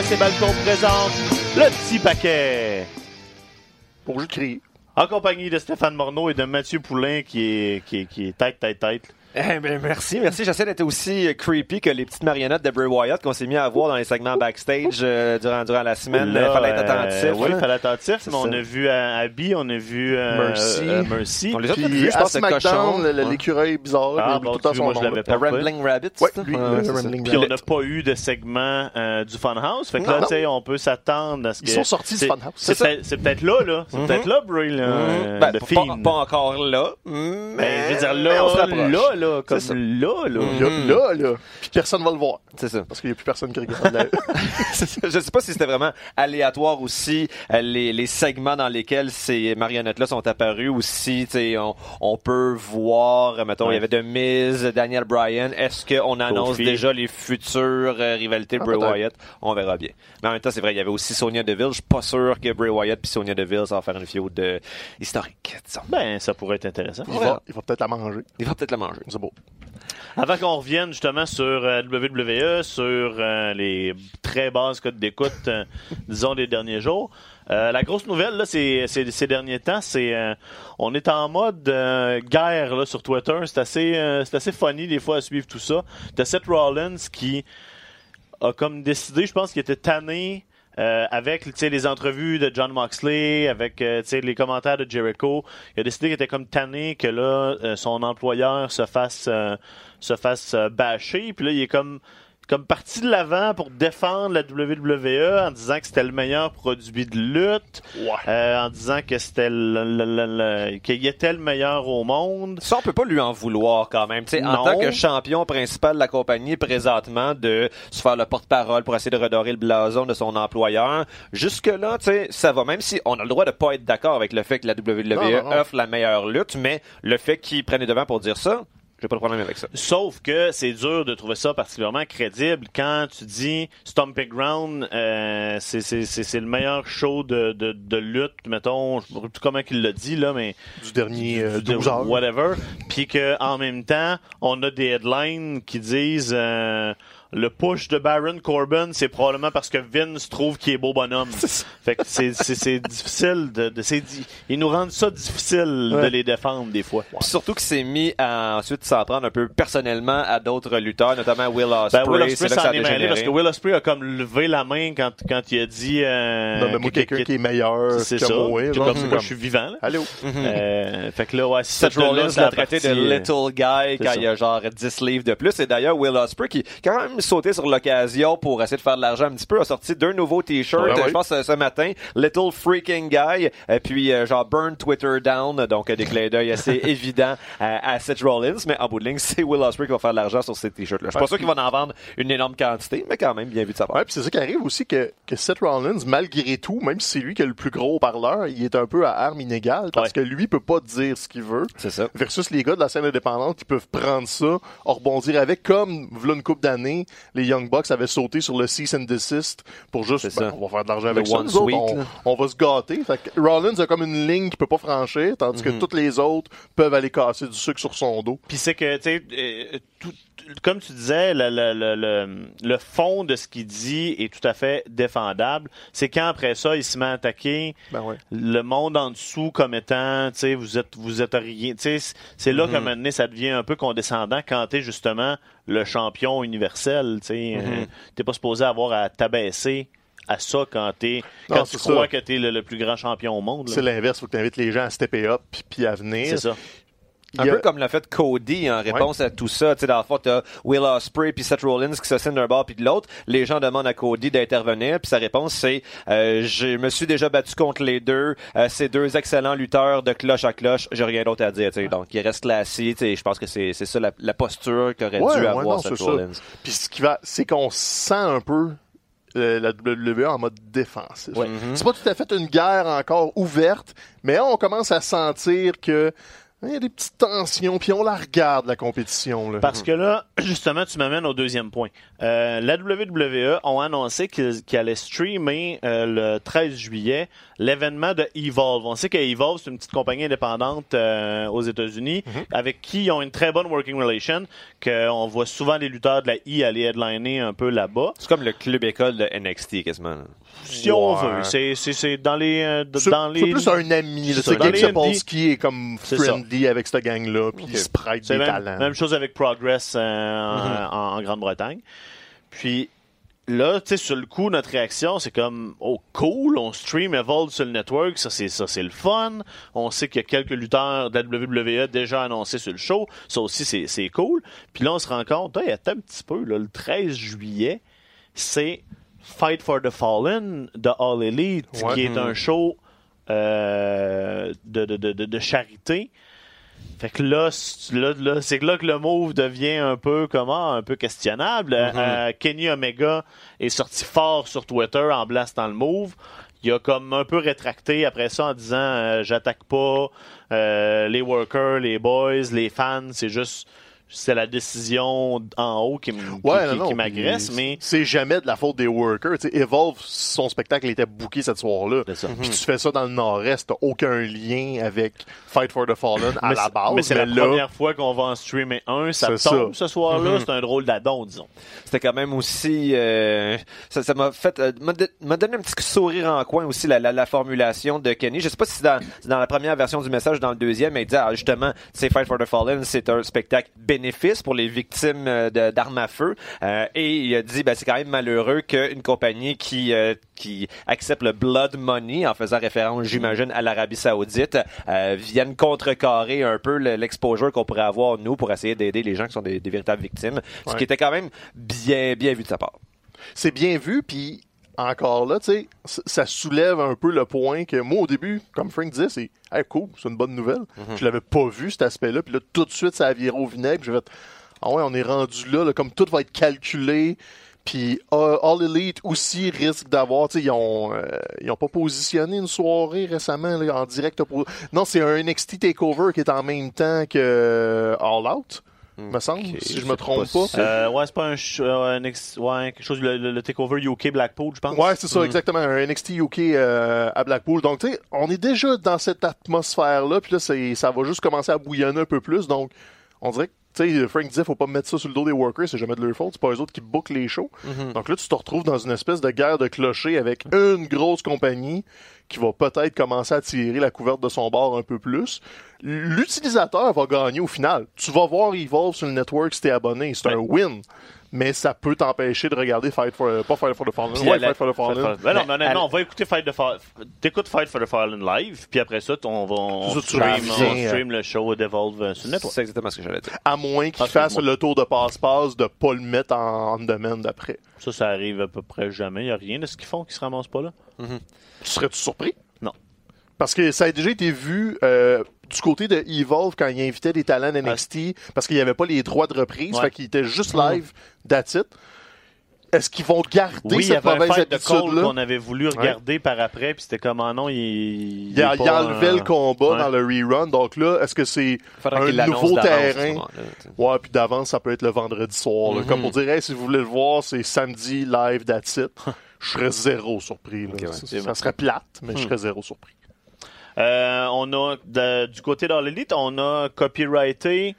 RDS et Balcon présente le petit paquet. Pour juste crier. En compagnie de Stéphane Morneau et de Mathieu Poulain qui est, qui est, qui est tête, tête, tête. Eh ben, merci, merci. J'essaie d'être aussi creepy que les petites marionnettes de Bray Wyatt qu'on s'est mis à voir dans les segments backstage euh, durant, durant la semaine. Là, Il fallait être euh, attentif. oui, il là. fallait être attentif, mais on a vu euh, Abby, on a vu euh, Mercy. euh, Mercy. On les a Puis peut-être vus, je à pense, le cochon. Le- le- l'écureuil bizarre, Ah, bon, tout le temps tu son vois, je nom. l'avais Le pas repris. Rambling Rabbit. Ça? lui, le Puis on n'a pas eu de segment euh, du Funhouse. Fait que Non. là, tu sais, on peut s'attendre à ce que. Ils sont sortis du Funhouse. C'est peut-être c'est peut-être là, là. C'est Mhm. peut-être là, Bray, là. Mhm. euh, Ben, le pas, encore là, mais, Ben, je veux dire, mais on se là, là, là, comme là, là. Mhm. Là, là, là. Puis personne va le voir. C'est ça. Parce qu'il n'y a plus personne qui regarde. la- je sais pas si c'était vraiment aléatoire aussi euh, les, les segments dans lesquels ces marionnettes-là sont apparues ou si tu sais, on, on peut voir, mettons, il y avait de Miz, Daniel Bryan. Est-ce qu'on annonce déjà les futures euh, rivalités de Ah, Bray. Wyatt? On verra bien. Mais en même temps, c'est vrai, il y avait aussi Sonia Deville. Je suis pas sûr que Bray Wyatt puis Sonia Deville, ça va faire une feud euh, historique, disons. Ben, ça pourrait être intéressant. Il va, il va peut-être la manger. Il va peut-être la manger. C'est beau. Avant qu'on revienne justement sur euh, WWE, sur euh, les très basses codes d'écoute, euh, disons, des derniers jours, la grosse nouvelle, là, c'est, ces derniers temps, c'est on est en mode guerre là, sur Twitter. C'est assez, c'est assez funny des fois à suivre tout ça. T'as Seth Rollins qui a comme décidé, je pense qu'il était tanné euh, avec les entrevues de John Moxley, avec euh, les commentaires de Jericho. Il a décidé qu'il était comme tanné que là, euh, son employeur se fasse euh, se fasse euh, bâcher. Puis là, il est comme comme parti de l'avant pour défendre la WWE en disant que c'était le meilleur produit de lutte, euh, en disant que c'était qu'il était le meilleur au monde. Ça, on peut pas lui en vouloir quand même. Tu sais, en tant que champion principal de la compagnie présentement, de se faire le porte-parole pour essayer de redorer le blason de son employeur. Jusque-là, tu sais, ça va. Même si on a le droit de pas être d'accord avec le fait que la WWE Non, non, non. offre la meilleure lutte, mais le fait qu'il prenne les devants pour dire ça, j'ai pas de problème avec ça. Sauf que c'est dur de trouver ça particulièrement crédible quand tu dis Stomping Ground, euh, c'est- c'est c'est- c'est le meilleur show de, de, de lutte, mettons, je ne sais plus comment il l'a dit, là, mais Du dernier euh, de 12 heures. whatever. Puis qu'en même temps, on a des headlines qui disent euh, le push de Baron Corbin, c'est probablement parce que Vince trouve qu'il est beau bonhomme. fait que c'est- c'est c'est difficile de, de c'est di- ils nous rendent ça difficile de Ouais. les défendre des fois. Puis Surtout qu'il s'est mis à ensuite s'en prendre un peu personnellement à d'autres lutteurs, notamment Will Ospreay. Ben, Will C'est Ospreay là que ça s'en a est mêlé dégénéré. parce que Will Ospreay a comme levé la main quand, quand il a dit euh, Nomme-moi que- quelqu'un que- qui est meilleur c'est que ça. moi. Que genre, comme c'est moi, je suis vivant. là. Allô? Euh, fait que là, ouais, Seth cette Rollins l'a a traité de euh, little guy quand ça. il y a genre 10 livres de plus. Et d'ailleurs, Will Ospreay, qui a quand même sauté sur l'occasion pour essayer de faire de l'argent un petit peu, a sorti deux nouveaux t-shirts, Ouais, euh, ouais. je pense euh, ce matin. Little Freaking Guy, et puis euh, genre Burn Twitter Down, donc euh, des clins d'œil assez évidents à, à Seth Rollins. Mais en bout de ligne, c'est Will Ospreay qui va faire de l'argent sur ces t-shirts-là. Je suis pas sûr qu'il va en vendre une énorme quantité, mais quand même, bien vu de sa part. Ouais, puis c'est ça qui arrive aussi que, que Seth Rollins, malgré tout, même si c'est lui qui a le plus gros parleur, il est un peu à armes inégales parce que lui peut pas dire ce qu'il veut. C'est ça. Versus les gars de la scène indépendante qui peuvent prendre ça, rebondir avec, comme v'là une couple d'années, les Young Bucks avaient sauté sur le cease and desist pour juste, ben, on va faire de l'argent avec ça, one nous autres, on, va se gâter. Fait que Rollins a comme une ligne qu'il peut pas franchir, tandis Mhm. que toutes les autres peuvent aller casser du sucre sur son dos. Puis c'est que, tu sais, euh, tout- comme tu disais, le, le, le, le, le fond de ce qu'il dit est tout à fait défendable. C'est quand après ça, il se met à attaquer Ben ouais. le monde en dessous comme étant, tu sais, vous êtes, vous êtes rien. Tu c'est- là qu'à un moment donné, ça devient un peu condescendant quand t'es justement le champion universel. Tu sais, Euh, t'es pas supposé avoir à t'abaisser à ça quand Non, quand tu crois ça. que t'es le, le plus grand champion au monde. C'est l'inverse, faut que tu invites les gens à stepper up puis à venir. C'est ça. Un a- peu comme l'a fait Cody en réponse à tout ça. Tu sais, dans le fond, t'as Will Ospreay puis Seth Rollins qui s'assignent d'un bord puis de l'autre. Les gens demandent à Cody d'intervenir puis sa réponse c'est euh, je me suis déjà battu contre les deux. Euh, c'est deux excellents lutteurs de cloche à cloche. J'ai rien d'autre à dire. tu sais. Donc, il reste classique. Tu sais, Je pense que c'est c'est ça la, la posture qu'aurait Ouais, dû ouais, avoir non, Seth. Rollins. Puis ce qui va, c'est qu'on sent un peu euh, la WWE en mode défensif. Ouais. C'est pas tout à fait une guerre encore ouverte, mais on commence à sentir que Il y a des petites tensions, puis on la regarde, la compétition. Là. Parce que là, justement, tu m'amènes au deuxième point. Euh, la WWE ont annoncé qu'ils qu'ils allaient streamer euh, le 13 juillet l'événement de Evolve. On sait que Evolve, c'est une petite compagnie indépendante euh, aux États-Unis avec qui ils ont une très bonne working relation, qu'on voit souvent les lutteurs de la I aller headliner un peu là-bas. C'est comme le club école de NXT quasiment. Si on veut. C'est- C'est c'est dans les... euh, dans c'est les... plus un ami. C'est les Sapolsky est comme friendly avec cette gang-là, puis il se prête C'est des même, talents. même chose avec Progress euh, en- en Grande-Bretagne. Puis là, tu sais, sur le coup, notre réaction, c'est comme, oh, cool, on stream Evolve sur le network, ça, c'est ça, c'est le fun. On sait qu'il y a quelques lutteurs de la WWE déjà annoncés sur le show. Ça aussi, c'est c'est cool. Puis là, on se rend compte, hey, attends un petit peu, là, le 13 juillet, c'est Fight for the Fallen de All Elite, Ouais. qui est un show euh, de, de, de, de- de charité. Fait que là, c'est- là, là, c'est que là que le move devient un peu comment, un peu questionnable. Euh, Kenny Omega est sorti fort sur Twitter en blastant le move. Il a comme un peu rétracté après ça en disant euh, j'attaque pas euh, les workers, les boys, les fans, c'est juste c'est la décision en haut qui, Ouais, m'agresse, mais c'est jamais de la faute des workers. Evolve, son spectacle était booké cette soir-là. Puis tu fais ça dans le Nord-Est, t'as aucun lien avec Fight for the Fallen à mais la c'est- base. mais c'est la là, première fois qu'on va en streamer un, ça C'est tombe ça. ce soir-là, c'est un drôle d'adon, disons. C'était quand même aussi euh, ça ça m'a fait euh, m'a don- m'a donné un petit sourire en coin aussi la, la, la formulation de Kenny. Je sais pas si c'est dans, dans la première version du message, dans le deuxième, mais il dit ah, justement, c'est Fight for the Fallen, c'est un spectacle bénéfice pour les victimes euh, d'armes à feu. Euh, et il a dit ben c'est quand même malheureux qu'une compagnie qui euh, qui accepte le blood money en faisant référence, j'imagine, à l'Arabie Saoudite, euh, vienne contrecarrer un peu le- l'exposure qu'on pourrait avoir nous pour essayer d'aider les gens qui sont des, des véritables victimes. Ce qui était quand même bien bien vu de sa part. c'est bien vu, puis encore là, tu sais, ça soulève un peu le point que moi, au début, comme Frank disait, c'est hey, cool, c'est une bonne nouvelle. Je l'avais pas vu, cet aspect-là, puis là, tout de suite, ça a viré au vinaigre, puis j'ai fait, ah ouais, on est rendu là, là, comme tout va être calculé, puis euh, All Elite aussi risque d'avoir, tu sais, ils ont, euh, ils ont pas positionné une soirée récemment, là, en direct. pour- Non, c'est un NXT Takeover qui est en même temps que euh, All Out, me semble, si je me trompe pas. possible. Euh, ouais, c'est pas un, euh, un ex- ouais, quelque chose, le, takeover UK Blackpool, je pense. Ouais, c'est ça, exactement. Un NXT UK euh, à Blackpool. Donc, tu sais, on est déjà dans cette atmosphère-là, puis là, c'est- ça va juste commencer à bouillonner un peu plus. Donc, on dirait que, tu sais, Frank disait, faut pas mettre ça sur le dos des workers, c'est jamais de leur faute, c'est pas eux autres qui bookent les shows. Donc là, tu te retrouves dans une espèce de guerre de clochers avec une grosse compagnie qui va peut-être commencer à tirer la couverte de son bord un peu plus. L'utilisateur va gagner au final. Tu vas voir Evolve sur le network si t'es abonné, c'est un win. Mais ça peut t'empêcher de regarder Fight for, pas Fight for the Fallen, Puis ouais, à la- Fight for the Fallen. Fight for- Ben non, honnêtement, à- on va écouter Fight the Fallen. T'écoutes Fight for the Fallen live, puis après ça, on va on stream, on stream le show d'Evolve euh, sur le network. C'est exactement ce que j'allais dire. À moins qu'il Ah, fasse le tour de passe-passe de pas le mettre en, en domaine d'après. Ça, ça arrive à peu près jamais. Il n'y a rien de ce qu'ils font qui se ramasse pas là. Tu serais-tu surpris? Non. Parce que ça a déjà été vu euh, du côté de Evolve quand il invitait des talents NXT parce qu'il n'y avait pas les droits de reprise, Ouais. fait qu'il était juste live, that's it. Est-ce qu'ils vont garder Oui, cette un mauvaise habitude-là? qu'on avait voulu regarder par après, puis c'était comme, ah non, il. Il, a, il enlevait euh, le combat dans le rerun, donc là, est-ce que c'est un nouveau terrain? Ouais, puis d'avance, ça peut être le vendredi soir. là. Mhm. Comme pour dire, hey, si vous voulez le voir, c'est samedi, live, that's it. Je serais zéro surpris. là. Ok, ouais. ça, serait plate, mais Hmm. je serais zéro surpris. Euh, on a, de- du côté d'All Elite, on a copyrighté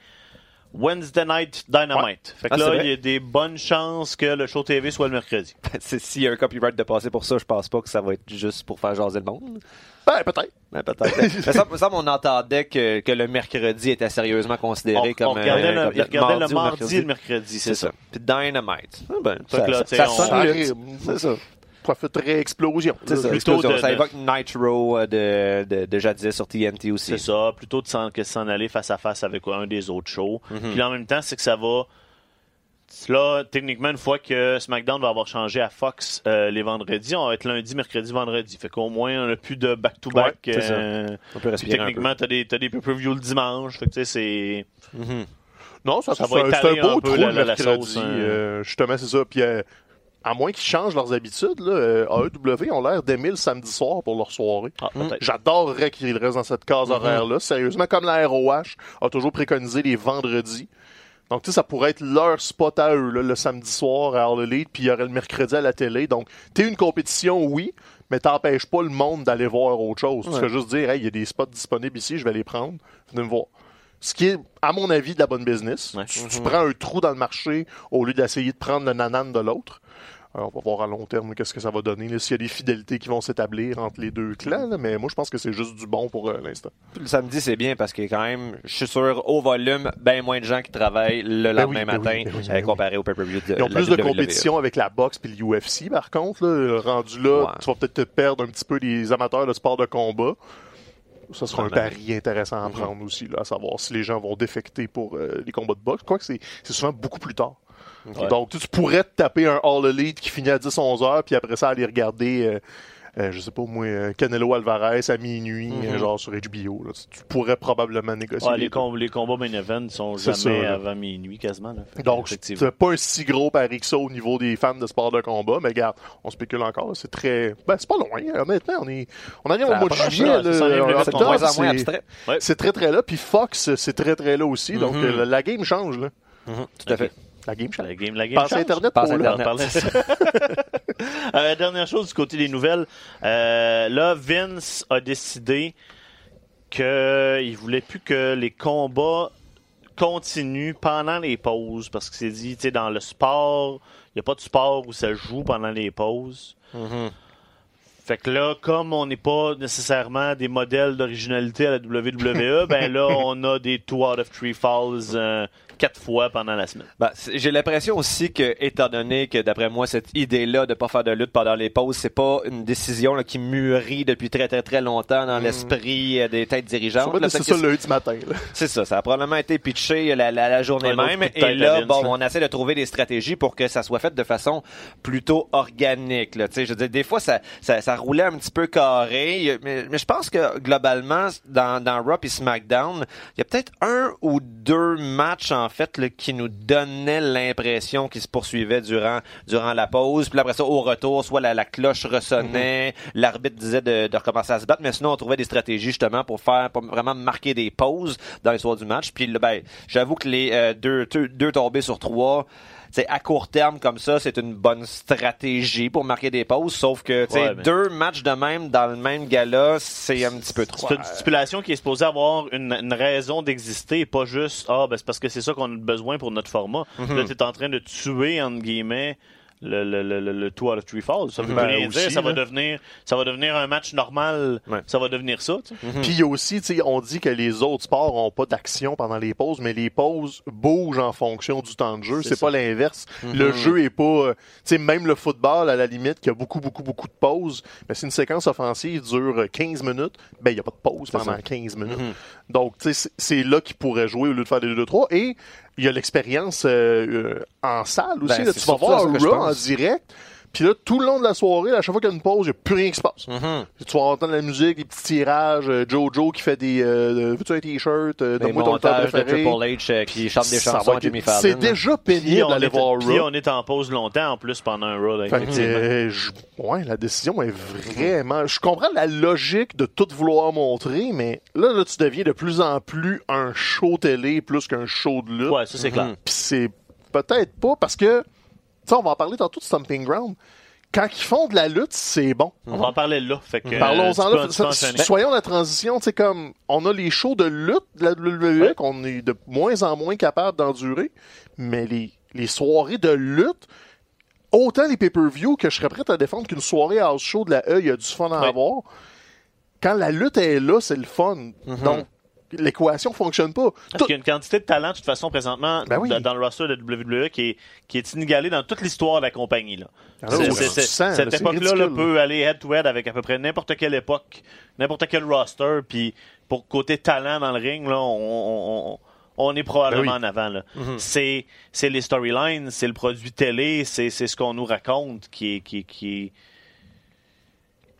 Wednesday Night Dynamite. Fait que Ah, là, il y a des bonnes chances que le show TV soit le mercredi. S'il y a un copyright de passer pour ça, je pense pas que ça va être juste pour faire jaser le monde. Ben, peut-être. Mais peut-être. Mais ça, ça, on entendait que, que le mercredi était sérieusement considéré On, comme. on regardait, euh, le, comme regardait le ou mardi et le mercredi, c'est ça. Puis Dynamite. Ah ben, ça, ça, ça Ça ça. Profiterait explosion. C'est ça. Plutôt Explosion. de- ça de- évoque Nitro euh, de, de, de jadis sur TNT aussi. C'est ça, plutôt de s'en, que de s'en aller face à face avec un des autres shows. Mhm. Puis en même temps, c'est que ça va. Là, techniquement, une fois que SmackDown va avoir changé à Fox euh, les vendredis, on va être lundi, mercredi, vendredi. Fait qu'au moins, on n'a plus de back-to-back. Ouais, c'est ça. euh, On peut puis respirer peu. techniquement, t'as des, t'as des le dimanche. Fait que tu sais, c'est. Mhm. Non, ça, Ça va étaler un beau un peu trou la- le la- la mercredi. sauce, hein. euh, justement, c'est ça. Puis, euh, à moins qu'ils changent leurs habitudes, là, euh, AEW ont l'air d'aimer le samedi soir pour leur soirée. Ah, peut-être. J'adorerais qu'ils restent dans cette case horaire-là. Sérieusement, comme la ROH a toujours préconisé les vendredis. Donc, tu sais, ça pourrait être leur spot à eux, là, le samedi soir à All Elite, puis il y aurait le mercredi à la télé. Donc, t'es une compétition, oui, mais t'empêches pas le monde d'aller voir autre chose. Tu Ouais. fais juste dire, hey, il y a des spots disponibles ici, je vais les prendre. Venez me voir. Ce qui est, à mon avis, de la bonne business. Ouais. Tu, tu prends un trou dans le marché au lieu d'essayer de prendre le nanan de l'autre. Alors, on va voir à long terme qu'est-ce que ça va donner, s'il y a des fidélités qui vont s'établir entre les deux clans. là, mais moi, je pense que c'est juste du bon pour euh, l'instant. Le samedi, c'est bien parce a quand même, je suis sûr, au volume, bien moins de gens qui travaillent le Ben lendemain oui, ben matin ben oui, ben euh, oui. comparé au pay-per-view de Ils ont plus de WWE. compétition avec la boxe puis le UFC, par contre. Là, rendu là, Ouais. tu vas peut-être te perdre un petit peu les amateurs de sport de combat. Ça sera un pari intéressant à Mhm. prendre aussi, là, à savoir si les gens vont défecter pour euh, les combats de boxe. Quoique c'est c'est souvent beaucoup plus tard. Donc, tu, tu pourrais te taper un All Elite qui finit à 10-11 heures, puis après ça, aller regarder, euh, je sais pas moi, euh, Canelo Alvarez à minuit, Mhm. euh, genre sur HBO. là. Tu, pourrais probablement négocier. Ouais, les les, com- les combats main event sont jamais ça, avant minuit quasiment. Là. Donc, c'est pas un si gros pari que ça au niveau des fans de sport de combat, mais regarde, on spécule encore, c'est très... Ben, c'est pas loin, honnêtement, on est... On arrive au mois de juillet, C'est très très là, puis Fox, c'est très très là aussi, donc Mhm. euh, la game change, là. Mhm, Tout à fait. La game change. La game, la game change. Internet là. Internet. Euh, dernière chose du côté des nouvelles. Euh, là, Vince a décidé qu'il voulait plus que les combats continuent pendant les pauses parce que c'est dit, tu sais, dans le sport, il n'y a pas de sport où ça joue pendant les pauses. Mhm. Fait que là, comme on n'est pas nécessairement des modèles d'originalité à la WWE, ben là, on a des two out of three falls euh, quatre fois pendant la semaine. Ben, J'ai l'impression aussi que, étant donné que, d'après moi, cette idée-là de pas faire de lutte pendant les pauses, c'est pas une décision là, qui mûrit depuis très très très longtemps dans l'esprit euh, des têtes dirigeantes. C'est ça le lundi matin. C'est ça, ça a probablement été pitché la, la, la journée même. Et là, bon, là. on essaie de trouver des stratégies pour que ça soit fait de façon plutôt organique. Là. Tu sais, Je veux dire, des fois, ça, ça, ça roulait un petit peu carré. Mais, mais je pense que globalement, dans, dans Raw et SmackDown, il y a peut-être un ou deux matchs, en fait, là, qui nous donnaient l'impression qu'ils se poursuivaient durant, durant la pause. Puis après ça, au retour, soit la, la cloche ressonnait, l'arbitre disait de, de recommencer à se battre, mais sinon, on trouvait des stratégies justement pour faire, pour vraiment marquer des pauses dans l'histoire du match. Puis là, ben, j'avoue que les euh, deux, deux, deux tombés sur trois, c'est à court terme comme ça, c'est une bonne stratégie pour marquer des pauses. Sauf que tu sais, Ouais, mais- deux matchs de même dans le même gala, c'est un petit peu trop. C'est une stipulation qui est supposée avoir une, une raison d'exister et pas juste Ah, ben c'est parce que c'est ça qu'on a besoin pour notre format. Mhm. Là, tu es en train de tuer, entre guillemets, le, le, le, le, le two out of three falls. Ça veut Ben, rien aussi, dire. Ça va, devenir, ça va devenir un match normal. Ouais. Ça va devenir ça. tu sais. Puis il y a aussi, tu sais, on dit que les autres sports ont pas d'action pendant les pauses, mais les pauses bougent en fonction du temps de jeu. C'est pas l'inverse. Le jeu est pas, euh, tu sais, même le football à la limite, qui a beaucoup, beaucoup, beaucoup de pauses, mais si une séquence offensive dure 15 minutes, ben il y a pas de pause pendant ça. 15 minutes. Donc, tu sais, c'est- c'est là qu'ils pourraient jouer au lieu de faire des 2-3. Et il y a l'expérience euh, euh, en salle aussi. Ben, là. tu vas voir Raw en direct. Puis là, tout le long de la soirée, à chaque fois qu'il y a une pause, il n'y a plus rien qui se passe. Mhm. Tu vas entendre la musique, des petits tirages, euh, Jojo qui fait des euh, veux-tu un t-shirt, euh, Des donne-moi ton temps montages de. Triple H euh, qui chante des chansons être- Jimmy Fallon. C'est déjà Puis pénible d'aller voir puis Raw. on est en pause longtemps en plus pendant un Raw. euh, ouais, la décision est vraiment. Je comprends la logique de tout vouloir montrer, mais là, là, tu deviens de plus en plus un show télé plus qu'un show de lutte. Ouais, ça c'est clair. Puis c'est peut-être pas parce que, sais, on va en parler tantôt de Stomping Ground. Quand ils font de la lutte, c'est bon. On va en parler là. Fait que, euh, Parlons-en peux- là. soyons la transition, tu sais, comme on a les shows de lutte de la WWE qu'on est de moins en moins capable d'endurer, mais les, les soirées de lutte, autant les pay-per-view que je serais prêt à défendre qu'une soirée house show de la E, il y a du fun à avoir. Quand la lutte est là, c'est le fun. Donc, l'équation fonctionne pas. Parce qu'il y a une quantité de talent, de toute façon, présentement, Ben oui. dans, le roster de WWE qui est, qui est inégalé dans toute l'histoire de la compagnie. Là. Ah sens, cette époque-là là, peut aller head-to-head avec à peu près n'importe quelle époque, n'importe quel roster. Puis pour côté talent dans le ring, là, on, on- on- on est probablement Ben oui. en avant. là. C'est c'est les storylines, c'est le produit télé, c'est c'est ce qu'on nous raconte qui est, qui, est- qui est-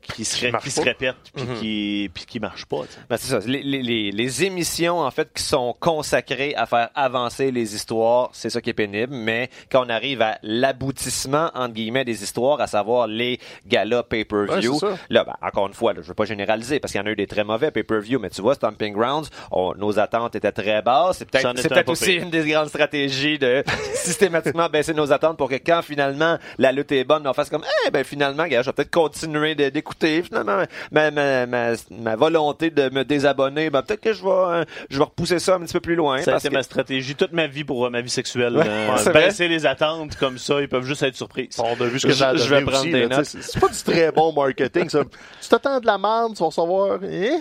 qui se, ré- marche qui se pas. répètent puis qui puis qui marchent pas. tu sais. Ben, c'est ça. Les, les- les- les émissions, en fait, qui sont consacrées à faire avancer les histoires, c'est ça qui est pénible. Mais quand on arrive à l'aboutissement, entre guillemets, des histoires, à savoir les galas pay-per-view, Ouais, c'est ça. là, ben, encore une fois, là, je veux pas généraliser parce qu'il y en a eu des très mauvais pay-per-view, mais tu vois, Stomping Grounds, on- nos attentes étaient très basses. C'est peut-être c'est un peut-être aussi une des grandes stratégies de systématiquement baisser nos attentes pour que quand finalement la lutte est bonne, on fasse comme, eh ben finalement, gars, je vais peut-être continuer de- Finalement, ma, ma, ma, ma volonté de me désabonner, ben peut-être que je vais, euh, je vais repousser ça un petit peu plus loin. Ça a parce été que- ma stratégie toute ma vie pour euh, ma vie sexuelle. euh, c'est vrai. baisser les attentes comme ça, ils peuvent juste être surprises. On a vu ce que Je- ça vais prendre aussi, des notes. C'est pas du très bon marketing, ça. Tu t'attends de la merde, tu vas recevoir... Eh?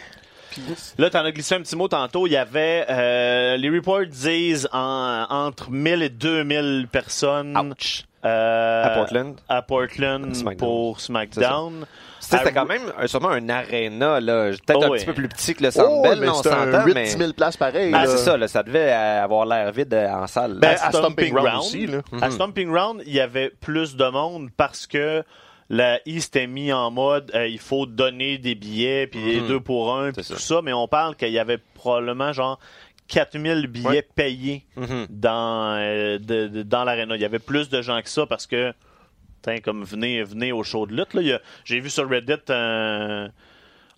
Puis- Là, t'en as glissé un petit mot tantôt. Il y avait, euh, les reports disent en- entre 1000 et 2000 personnes Ouch. Euh, À Portland. à Portland SmackDown. pour SmackDown. C'était quand même sûrement un aréna, là. Peut-être Oh, un oui. petit peu plus petit que le Oh, Sandbell, mais là, on s'entend, 8 mais... 10 000 places pareil. Ah, là. c'est ça, là, ça devait avoir l'air vide euh, en salle. Ben, à à Stomping Ground aussi, là. À Stomping Ground, il y avait plus de monde parce que la I s'était mis en mode euh, il faut donner des billets puis les Mhm. deux pour un puis tout ça. ça mais on parle qu'il y avait probablement genre 4000 billets payés Mhm. dans euh, de- de- dans l'aréna. Il y avait plus de gens que ça parce que Tiens, comme venez, venez au show de lutte. Là. Il y a- J'ai vu sur Reddit un,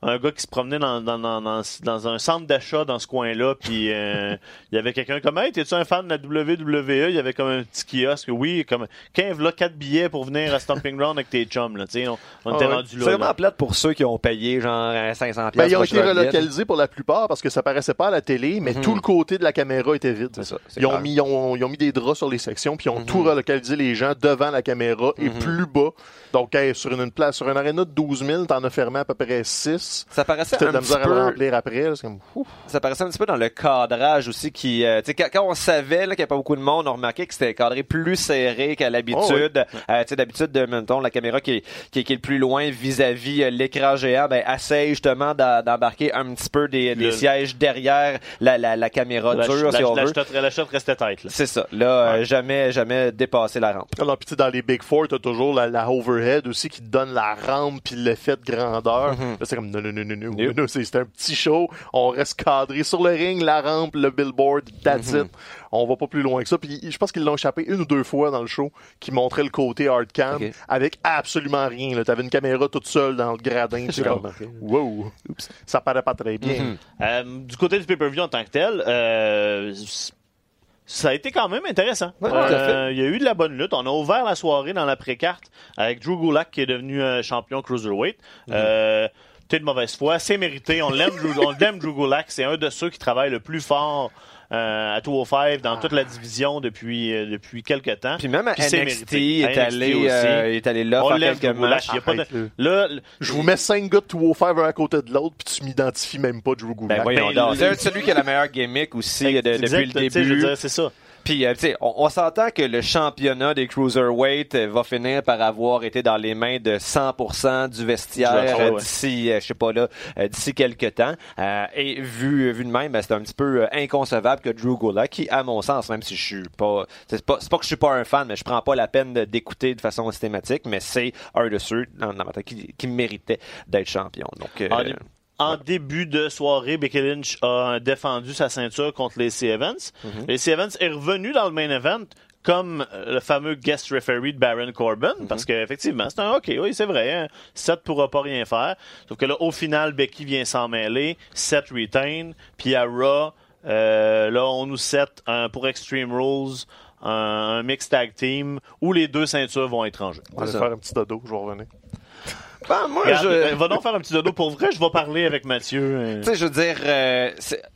un gars qui se promenait dans, dans, dans, dans, dans un centre d'achat dans ce coin-là, puis euh, il y avait quelqu'un comme Hey, t'es-tu un fan de la WWE? Il y avait comme un petit kiosque. Oui, comme Kev, là, quatre billets pour venir à Stomping Ground avec tes chums. Là, Tu sais, on, on était Ah rendu C'est là. vraiment là. plate pour ceux qui ont payé genre euh, 500 Ben, pièces ils ont été relocalisés pour la plupart parce que ça paraissait pas à la télé, mais tout le côté de la caméra était vide. C'est ça, c'est Ils ont, mis, ils, ont, ils ont mis des draps sur les sections, puis ils ont tout relocalisé les gens devant la caméra et plus bas. Donc, hey, sur une place, sur une aréna de 12 000, t'en as fermé à peu près 6. Ça paraissait de un la petit misère à le peu... remplir après. là, C'est comme, ouf. ça paraissait un petit peu dans le cadrage aussi qui euh, quand, quand on savait qu'il n'y avait pas beaucoup de monde on remarquait que c'était cadré plus serré qu'à l'habitude Euh, tu sais d'habitude de mettons la caméra qui est, qui est, qui est le plus loin vis-à-vis euh, l'écran géant ben essaye justement d'embarquer un petit peu des, des Le- sièges derrière la, la, la caméra La, dure la, si on veut la shot restait tête. C'est ça là euh, jamais jamais dépasser la rampe Alors, puis dans les Big Four, t'as toujours la, overhead aussi qui te donne la rampe puis l'effet de grandeur. Là, c'est comme, non, non, non, non, non, Nope. non, c'est c'est un petit show. On reste cadré sur le ring, la rampe, le billboard, that's it. On va pas plus loin que ça. Puis je pense qu'ils l'ont échappé une ou deux fois dans le show qui montrait le côté hard cam Ok. avec absolument rien. là. T'avais une caméra toute seule dans le gradin. C'est comme, wow, ça paraît pas très bien. Mhm. Euh, du côté du pay-per-view en tant que tel, euh, ça a été quand même intéressant. Ouais, Euh, Il y a eu de la bonne lutte. On a ouvert la soirée dans l'après-carte avec Drew Gulak qui est devenu euh, champion cruiserweight. Euh, T'es de mauvaise foi, c'est mérité. On l'aime, Drew, on l'aime Drew Gulak. C'est un de ceux qui travaille le plus fort euh, à 205 dans toute la division depuis euh, depuis quelques temps. puis même à Puis c'est NXT mérité. est À NXT allé aussi. euh, est allé là On faire quelques Gulak. matchs de- Là, le- Je vous mets cinq gars de 205 un à côté de l'autre, puis tu m'identifies même pas Drew Gulak. ben voyons Ben, le- c'est celui qui a la meilleure gimmick aussi de- Exact, depuis le je veux début C'est ça. Puis, euh, tu sais, on, on s'entend que le championnat des cruiserweight euh, va finir par avoir été dans les mains de 100% du vestiaire Ouais, euh, d'ici, euh, je sais pas là, d'ici quelques temps. Euh, et vu, vu de même, ben, c'est un petit peu inconcevable que Drew Gulak, qui, à mon sens, même si je suis pas, c'est pas, pas que je suis pas un fan, mais je prends pas la peine d'écouter de façon systématique, mais c'est un de ceux dans, dans ma tête qui, qui méritait d'être champion. Donc, euh, en début de soirée, Becky Lynch a défendu sa ceinture contre Lacey Evans. Mhm. Lacey Evans est revenu dans le main event comme euh, le fameux guest referee de Baron Corbin, Mhm. parce qu'effectivement, c'est un OK, oui, c'est vrai, hein, Seth pourra pas rien faire. Sauf que là, au final, Becky vient s'en mêler, Seth retain, puis à Raw, euh, là, on nous set un, pour Extreme Rules un, un mixed tag team où les deux ceintures vont être en jeu. On va faire un petit dodo, je vais revenir. Ben, moi, Regarde, je... euh, va donc faire un petit dodo pour vrai, je vais parler avec Mathieu. euh. Tu sais, je veux dire, euh,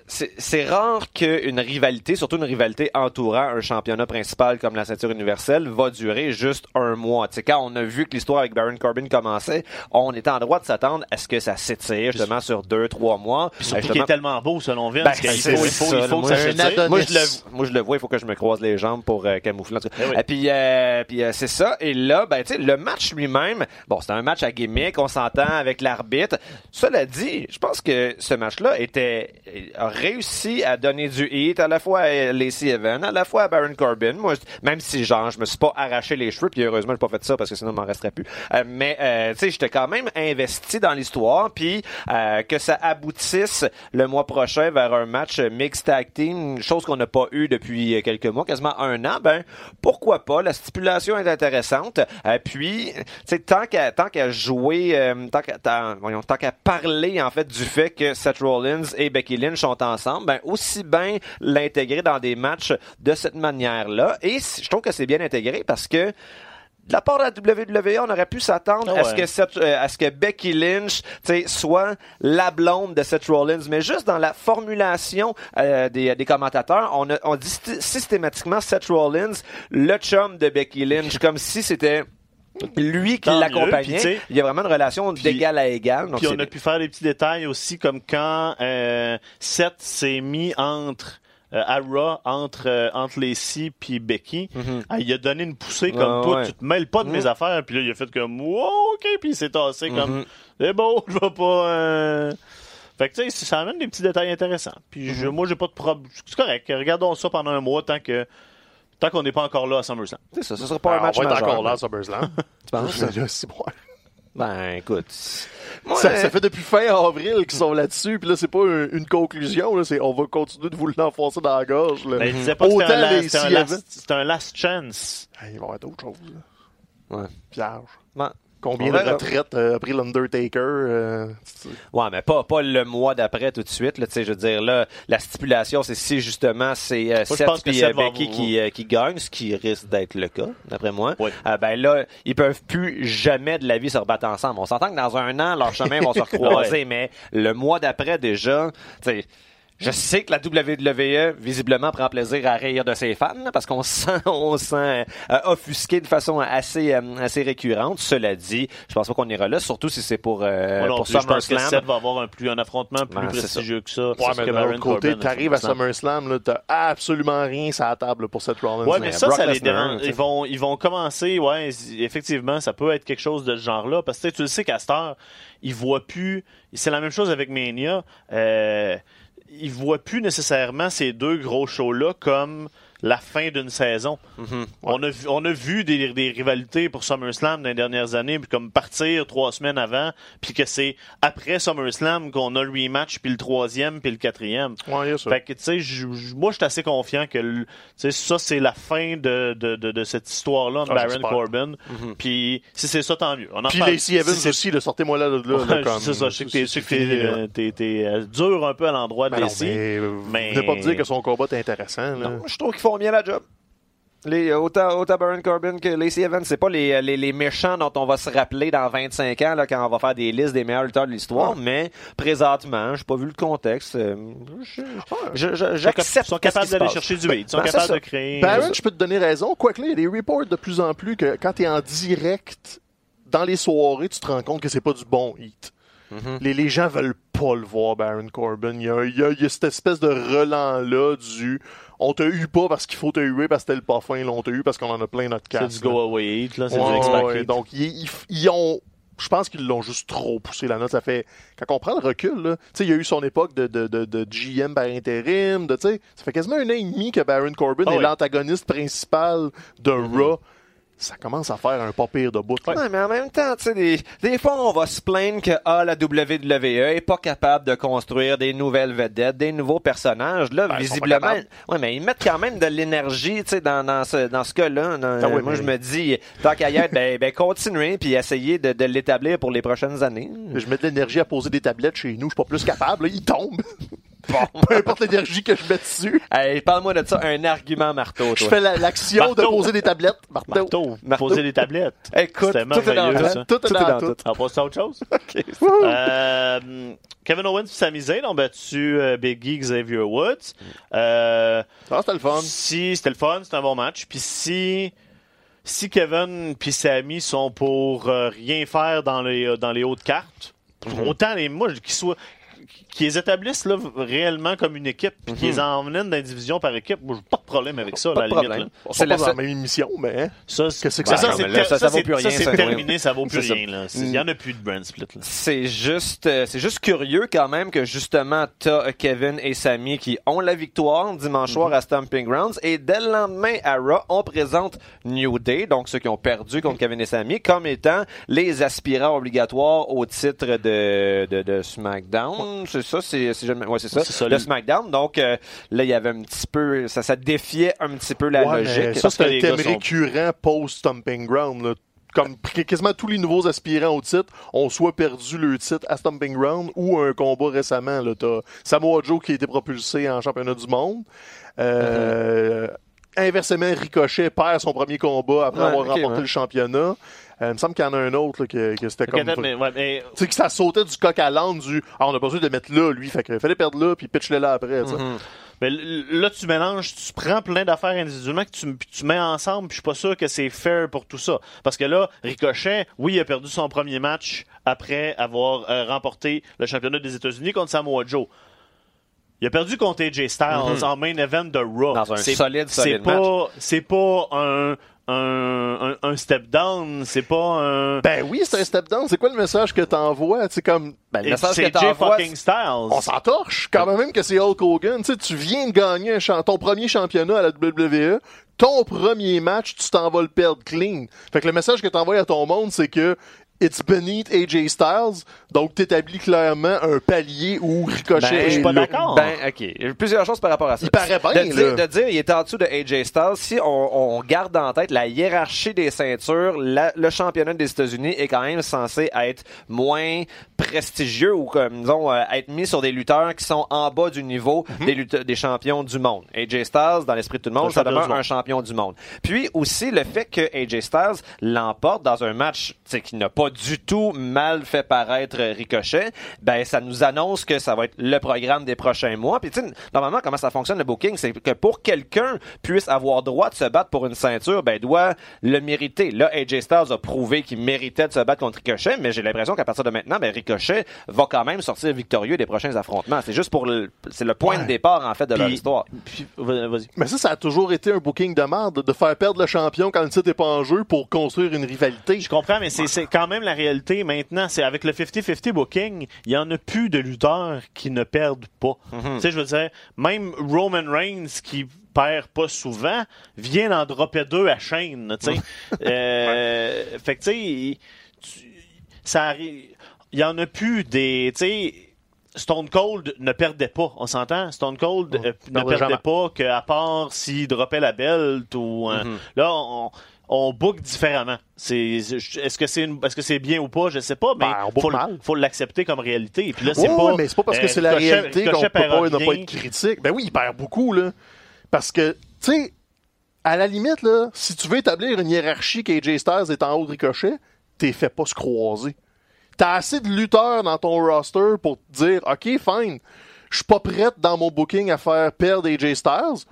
c'est- rare qu'une rivalité, surtout une rivalité entourant un championnat principal comme la ceinture universelle, va durer juste un mois. Tu sais, quand on a vu que l'histoire avec Baron Corbin commençait, on était en droit de s'attendre à ce que ça s'étire justement sur deux, trois mois. Surtout qu'il Justement, est tellement beau, selon Vince, Ben, qu'il faut, il faut, ça, il faut moi, que ça s'étire. Moi, je le, moi, je le vois, il faut que je me croise les jambes pour euh, camoufler. en tout cas. Eh oui. Et puis, euh, puis euh, c'est ça. Et là, ben, tu sais, le match lui-même, bon, c'était un match à gimmick, on s'entend avec l'arbitre. Cela dit, je pense que ce match-là était, réussi à donner du hit à la fois à Lacey Evans, à la fois à Baron Corbin. Moi, même si genre je me suis pas arraché les cheveux, puis heureusement j'ai pas fait ça parce que sinon il m'en resterait plus. Euh, mais euh, tu sais, j'étais quand même investi dans l'histoire, puis euh, que ça aboutisse le mois prochain vers un match mixed tag team, chose qu'on n'a pas eu depuis quelques mois, quasiment un an. Ben pourquoi pas? La stipulation est intéressante. puis, tu sais, tant qu'à tant qu'à jouer, tant qu'à tant qu'à parler en fait du fait que Seth Rollins et Becky Lynch sont ensemble, ben aussi bien l'intégrer dans des matchs de cette manière-là. Et je trouve que c'est bien intégré parce que de la part de la WWE, on aurait pu s'attendre à ce que cette, euh, à ce que Becky Lynch, soit la blonde de Seth Rollins, mais juste dans la formulation euh, des, des commentateurs, on, a, on dit systématiquement Seth Rollins, le chum de Becky Lynch, comme si c'était lui qui l'accompagnait. Il y a vraiment une relation d'égal à égal. puis on a pu faire des petits détails aussi, comme quand euh, Seth s'est mis entre euh, à entre euh, entre Lacey puis Becky, mhm. ah, il a donné une poussée comme toi, tu te mêles pas de mes mhm. affaires, puis là il a fait comme wow, ok, puis il s'est tassé comme mhm. c'est bon, je vais pas. Euh... Fait que tu sais, ça amène des petits détails intéressants. Puis je, moi j'ai pas de problème, c'est correct. Regardons ça pendant un mois tant que tant qu'on n'est pas encore là à SummerSlam. C'est ça, ce sera pas un match On va être encore là à SummerSlam. tu penses? Ben, écoute. ça, fait depuis fin avril qu'ils sont là-dessus, puis là, c'est pas une, conclusion, là, c'est on va continuer de vous l'enfoncer dans la gorge. Là. Mais ben, pas Autant c'était un, last, un last chance. il va y avoir d'autres choses. Ouais. Pierre. Ben, Combien de retraites euh, après l'Undertaker? Euh, ouais, mais pas, pas le mois d'après tout de suite. Là, je veux dire, là, la stipulation, c'est si justement c'est euh, Seth et euh, Becky qui, qui gagnent, ce qui risque d'être le cas, d'après moi. ben là, ils peuvent plus jamais de la vie se rebattre ensemble. On s'entend que dans un an, leurs chemins vont se recroiser, mais le mois d'après déjà, tu sais je sais que la WWE, visiblement, prend plaisir à rire de ses fans, parce qu'on sent, on sent euh, offusqué de façon assez, euh, assez récurrente. Cela dit, je pense pas qu'on ira là, surtout si c'est pour, euh, pour SummerSlam. Je va avoir un, plus, un affrontement plus prestigieux que ça. Ouais, mais d'un côté, t'arrives à SummerSlam, là, t'as absolument rien sur la table pour cette Rollins. Ouais, mais ça, ça les dérange. Ils vont, ils vont commencer, ouais, effectivement, ça peut être quelque chose de ce genre-là, parce que tu le sais qu'à cette heure, ils voient plus, c'est la même chose avec Mania, euh, ils voient plus nécessairement ces deux gros shows-là comme la fin d'une saison. Mhm. on, a vu, on a vu des, des, rivalités pour SummerSlam dans les dernières années, puis comme partir trois semaines avant, puis que c'est après SummerSlam qu'on a le rematch, puis le troisième, puis le quatrième. Ouais, fait que, tu sais, moi, je suis assez confiant que ça, c'est la fin de, de, de, de cette histoire-là de ah, Baron Corbin. Mhm. Puis si c'est ça, tant mieux. On puis Lacey Evans aussi, sortez-moi là de là. c'est ça, je sais que t'es euh, dur un peu à l'endroit de Lacey. Mais, mais... pas dire que son combat est intéressant. Là. Non, je trouve qu'il font bien la job. Les, euh, autant, autant Baron Corbin que Lacey Evans, c'est pas les, les, les, méchants dont on va se rappeler dans 25 ans là, quand on va faire des listes des meilleurs lutteurs de l'histoire, ah. mais présentement, j'ai pas vu le contexte. Euh, j'accepte. Ils sont capables d'aller chercher du beat. Ils sont ben, capables de créer. Baron, je peux te donner raison. Quoique là, il y a des reports de plus en plus que quand tu es en direct dans les soirées, tu te rends compte que c'est pas du bon hit. Mm-hmm. les, les gens veulent pas le voir, Baron Corbin. Il y a, il y a, il y a cette espèce de relan-là du on te eu pas parce qu'il faut te huer parce que t'es le pas fin, on te eu parce qu'on en a plein notre casque. C'est du go away eat, là, c'est du Donc, ils, ils, ont, je pense qu'ils l'ont juste trop poussé la note. Ça fait, quand on prend le recul, là, tu sais, il y a eu son époque de, de, de, de GM par intérim, de, tu sais, ça fait quasiment un an et demi que Baron Corbin ah est l'antagoniste principal de mm-hmm. Raw ça commence à faire un pas pire de bout. Ouais, mais en même temps, tu sais, des, des, fois, on va se plaindre que ah, la WWE est pas capable de construire des nouvelles vedettes, des nouveaux personnages. Là, ben, visiblement, ouais, mais ils mettent quand même de l'énergie, tu sais, dans, dans ce, dans ce cas-là. Ah moi, je me dis, tant qu'à y être, ben, ben continuer puis essayer de, de l'établir pour les prochaines années. Je mets de l'énergie à poser des tablettes chez nous, je suis pas plus capable. Là, ils tombent. Peu importe l'énergie que je mets dessus. Hey, parle-moi de ça, un argument marteau. Toi. Je fais l'action de poser des tablettes. Marteau. marteau. Poser des tablettes. Écoute, tout est dans tout. Tout, est dans tout. On passe à autre chose? euh, Kevin Owens et Sami Zayn ont battu euh, Biggie Xavier Woods. Euh, ah, c'était le fun. Si, c'était le fun, c'était un bon match. Puis si si Kevin puis Sami sont pour euh, rien faire dans les dans les hautes cartes, mm -hmm. autant les moi qu'ils soient qu'ils les établissent là, réellement comme une équipe, puis qu'ils les emmènent d'indivision par équipe, moi, j'ai pas de problème avec ça, Pas à de la limite. C'est la dans même émission, mais. Ça, c'est ben, ça- ça, vaut plus rien, c'est terminé, ça vaut plus rien. Il y en a plus de brand split. C'est juste, euh, c'est juste curieux quand même que justement t'as Kevin et Sami qui ont la victoire dimanche soir à Stomping Grounds et dès le lendemain à Raw on présente New Day donc ceux qui ont perdu contre Kevin et Sami comme étant les aspirants obligatoires au titre de de, de SmackDown c'est ça c'est c'est jamais- ouais c'est ça C'est ça, le- SmackDown donc euh, là il y avait un petit peu ça ça défiait un petit peu la Ouais, logique ça, c'est un thème récurrent post-Stomping Ground. là. Comme qu- quasiment tous les nouveaux aspirants au titre ont soit perdu le titre à Stomping Ground ou un combat récemment. Là. T'as Samoa Joe qui a été propulsé en championnat du monde. Euh, Inversement, Ricochet perd son premier combat après Ouais, avoir remporté ouais. le championnat. Euh, il me semble qu'il y en a un autre là, que, que c'était comme... ouais, mais Tu sais, que ça sautait du coq à l'âne du « Ah, on a pas besoin de le mettre là, lui. » Fait qu'il fallait perdre là, puis pitch-le là après. Mhm. Mais là, tu mélanges, tu prends plein d'affaires individuellement que tu, puis tu mets ensemble, puis je suis pas sûr que c'est fair pour tout ça. Parce que là, Ricochet, oui, il a perdu son premier match après avoir euh, remporté le championnat des États-Unis contre Samoa Joe. Il a perdu contre AJ Styles en main event de Raw. Dans un C'est- solide, c'est solide pas, C'est pas un, un, un, un step down, c'est pas un... Ben oui, c'est un step down. C'est quoi le message que t'envoies? Sais, comme... Ben, le message que c'est Jay t'envoies, fucking Styles. On s'en torche. Quand même que c'est Hulk Hogan. Tu sais, tu viens de gagner un champ- ton premier championnat à la WWE. Ton premier match, tu t'en vas le perdre clean. Fait que le message que t'envoies à ton monde, c'est que it's beneath AJ Styles. Donc, t'établis clairement un palier où Ricochet Ben, je suis pas d'accord. Ben, OK. Il y a plusieurs choses par rapport à ça. Il paraît bien, de dire, là. de dire, il est en dessous de AJ Styles. Si on, on garde en tête la hiérarchie des ceintures, la- le championnat des États-Unis est quand même censé être moins prestigieux ou comme disons euh, être mis sur des lutteurs qui sont en bas du niveau Mhm. des lutte- des champions du monde. AJ Styles, dans l'esprit de tout le monde, ça champion demeure un champion du monde. Puis aussi le fait que AJ Styles l'emporte dans un match qui n'a pas du tout mal fait paraître Ricochet, ben ça nous annonce que ça va être le programme des prochains mois. Puis tu sais, normalement comment ça fonctionne le booking, c'est que pour quelqu'un puisse avoir droit de se battre pour une ceinture, ben il doit le mériter. Là, AJ Styles a prouvé qu'il méritait de se battre contre Ricochet, mais j'ai l'impression qu'à partir de maintenant, ben Ricochet va quand même sortir victorieux des prochains affrontements. C'est juste pour le, c'est le point Ouais. de départ en fait de leur Puis- histoire. Puis. Mais ça, ça a toujours été un booking de merde, de faire perdre le champion quand le titre est pas en jeu pour construire une rivalité. Je comprends, mais c'est c'est quand même la réalité maintenant. C'est avec le 50-50 booking, il y en a plus de lutteurs qui ne perdent pas. Tu sais, je veux dire, même Roman Reigns qui perd pas souvent vient d'en dropper deux à chaîne. Tu sais, Euh, fait que tu sais, ça arrive. Il y en a plus des. Tu sais. Stone Cold ne perdait pas, on s'entend? Stone Cold euh, ne perdait jamais. pas qu'à part s'il droppait la belt ou euh, là on, on book différemment. Est-ce que c'est est-ce que c'est bien ou pas, je sais pas, mais Ben, faut, faut l'accepter comme réalité. Et puis là c'est pas mais c'est pas parce que euh, c'est la réalité qu'on peut pas, ne être critique. Ben oui, il perd beaucoup, là. Parce que, tu sais, à la limite, là, si tu veux établir une hiérarchie qu'AJ Styles est en haut de Ricochet, t'es fait pas se croiser. T'as assez de lutteurs dans ton roster pour te dire, OK, fine, je suis pas prête dans mon booking à faire perdre AJ Styles.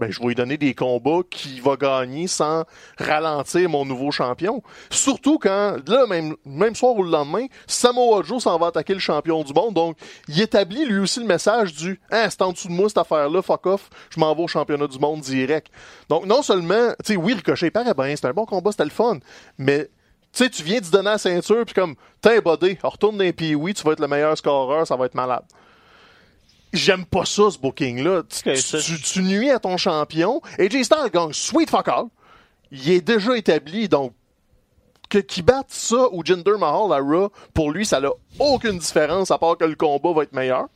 Ben, je vais lui donner des combats qu'il va gagner sans ralentir mon nouveau champion. Surtout quand, là, même, même soir ou le lendemain, Samoa Joe s'en va attaquer le champion du monde. Donc, il établit lui aussi le message du « Ah, c'est en dessous de moi cette affaire-là, fuck off, je m'en vais au championnat du monde direct. » Donc, non seulement, tu sais, oui, Ricochet paraît bien, c'est un bon combat, c'était le fun, mais tu sais, viens de se donner la ceinture, puis comme, t'es bodé, retourne dans les pee tu vas être le meilleur scoreur, ça va être malade. J'aime pas ça, ce booking-là. Tu, nuis à ton champion. AJ Styles gagne sweet fuck all. Il est déjà établi, donc que qu'il batte ça ou Jinder Mahal à Raw, pour lui, ça n'a aucune différence à part que le combat va être meilleur.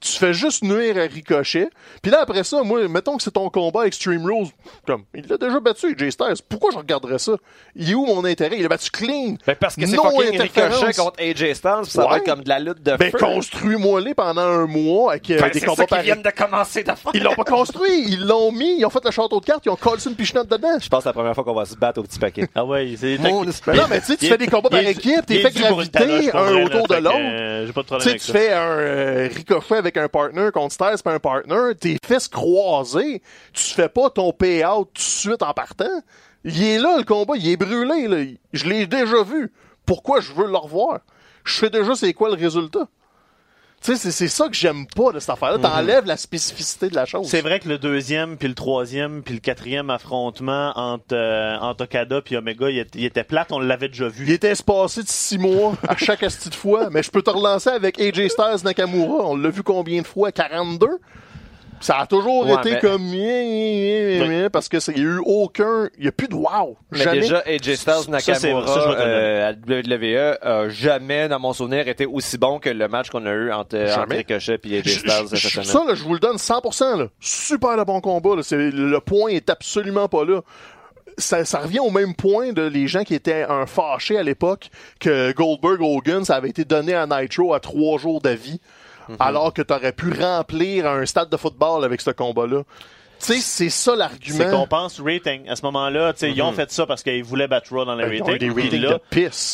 Tu fais juste nuire à Ricochet. Puis là, après ça, moi, mettons que c'est ton combat Extreme Rules. Comme, il l'a déjà battu, AJ Styles. Pourquoi je regarderais ça? Il est où mon intérêt? Il a battu clean. Ben, parce que c'est Non fucking. Ricochet contre AJ Styles, ça va Ouais. être comme de la lutte de Ben, feu. construis-moi-les pendant un mois avec euh, Ben, des c'est combats pareils. viennent de commencer de faire. Ils l'ont pas construit, ils l'ont mis, ils ont fait le château de cartes, ils ont collé une pichenote dedans. Je pense que c'est la première fois qu'on va se battre au petit paquet. Ah ouais, c'est Mon Mais non, mais tu sais, tu fais des combats par équipe, t'es fait graviter un autour de l'autre. J'ai pas de Tu fais un euh, ricochet avec un partner contre Styles pas un partner, tes fesses croisées, tu fais pas ton payout tout de suite en partant. Il est là, le combat, il est brûlé, là. Je l'ai déjà vu. Pourquoi je veux le revoir? Je sais déjà c'est quoi le résultat? Tu sais, c'est ça que j'aime pas de cette affaire-là. Mhm. T'enlèves la spécificité de la chose. C'est vrai que le deuxième, puis le troisième, puis le quatrième affrontement entre, euh, entre Okada puis Omega, il était, il était plate, on l'avait déjà vu. Il était espacé de six mois à chaque asti de fois, mais je peux te relancer avec AJ Styles Nakamura. On l'a vu combien de fois? 42? Ça a toujours Ouais, été mais- comme parce que il y a eu aucun, il y a plus de wow. Mais Jamais. déjà, AJ Styles Ça, ça, Nakamura te le euh, à WWE a jamais, dans mon souvenir, été aussi bon que le match qu'on a eu entre, entre. Ricochet et AJ Styles cette semaine. ça, là, je vous le donne 100%. Là. Super de bon combat. Là. C'est- Le point est absolument pas là. Ça, ça revient au même point de les gens qui étaient un fâchés à l'époque que Goldberg Hogan, ça avait été donné à Nitro à trois jours d'avis, Mhm. alors que tu aurais pu remplir un stade de football avec ce combat-là. Tu sais, c'est ça C'est qu'on l'argument. pense rating. À ce moment-là, tu sais, ils ont fait ça parce qu'ils voulaient battre Raw dans les Ils ont eu ratings. des Puis là.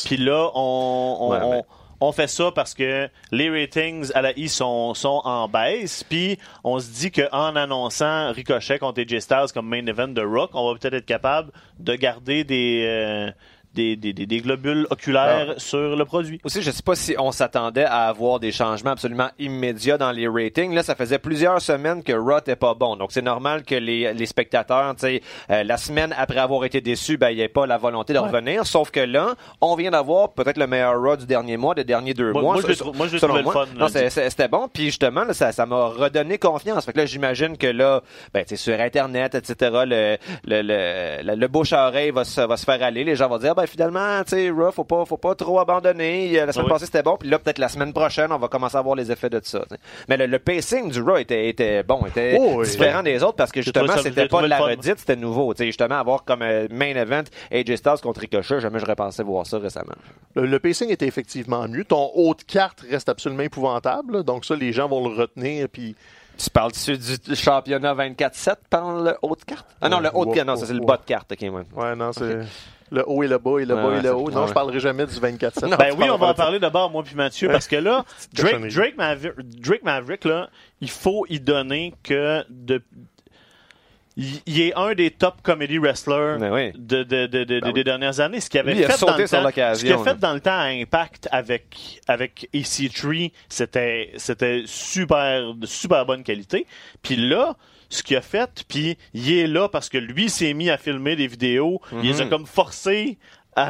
Puis là, on, on, Ouais, on- mais- on fait ça parce que les ratings à la I sont, sont en baisse. Puis on se dit qu'en annonçant Ricochet contre AJ Styles comme main event de Rock, on va peut-être être capable de garder des, euh, des, des, des- des globules oculaires sur le produit. Aussi, je sais pas si on s'attendait à avoir des changements absolument immédiats dans les ratings. Là, ça faisait plusieurs semaines que Raw était pas bon. Donc, c'est normal que les, les spectateurs, tu sais, euh, la semaine après avoir été déçus, ben, il n'y ait pas la volonté de revenir. Sauf que là, on vient d'avoir peut-être le meilleur Raw du dernier mois, des derniers deux Moi- mois. moi, je moi, selon trouvé le moi. fun, Non, lundi. c'est- c'est- c'était bon. Puis justement, là, ça, ça m'a redonné confiance. Fait que là, j'imagine que là, ben, tu sais, sur Internet, etc., le, le, le, le, le bouche à oreille va se, va se faire aller. Les gens vont dire, ben, finalement, tu sais, Raw, faut pas, faut pas trop abandonner. Euh, La semaine Oui. passée, c'était bon. Puis là, peut-être la semaine prochaine, on va commencer à voir les effets de ça. tu. Mais le, le pacing du Raw était, était bon, était Oh, oui. différent des autres parce que justement, c'était pas de la redite, c'était nouveau. Tu sais, justement, avoir comme euh, main event AJ Styles contre Ricochet, jamais j'aurais pensé voir ça récemment. Le, le pacing était effectivement mieux. Ton haut de carte reste absolument épouvantable. là. Donc ça, les gens vont le retenir. Puis Tu parles-tu du championnat 24-7 pendant le haut de carte? Ah non, le haut de carte, non, c'est le bas de carte. ok, ouais. Ouais, non, c'est le haut et le bas et le Ouais, bas et le haut. Non, ouais. je parlerai jamais du 24-7. Ben oui, on va en parler d'abord, moi puis Mathieu, parce que là, Drake. Drake, Maverick, Drake Maverick, là, il faut y donner que de, il est un des top comedy wrestlers Ben oui. de, de, de, de- Ben des oui. dernières années. Ce qu'il avait Lui, il a fait sauté dans le sur temps, l'occasion, ce qu'il a fait dans le temps à Impact avec, avec EC3, c'était, c'était super, de super bonne qualité. Puis là, ce qu'il a fait, puis il est là parce que lui s'est mis à filmer des vidéos. Il les a Mhm. comme forcés à,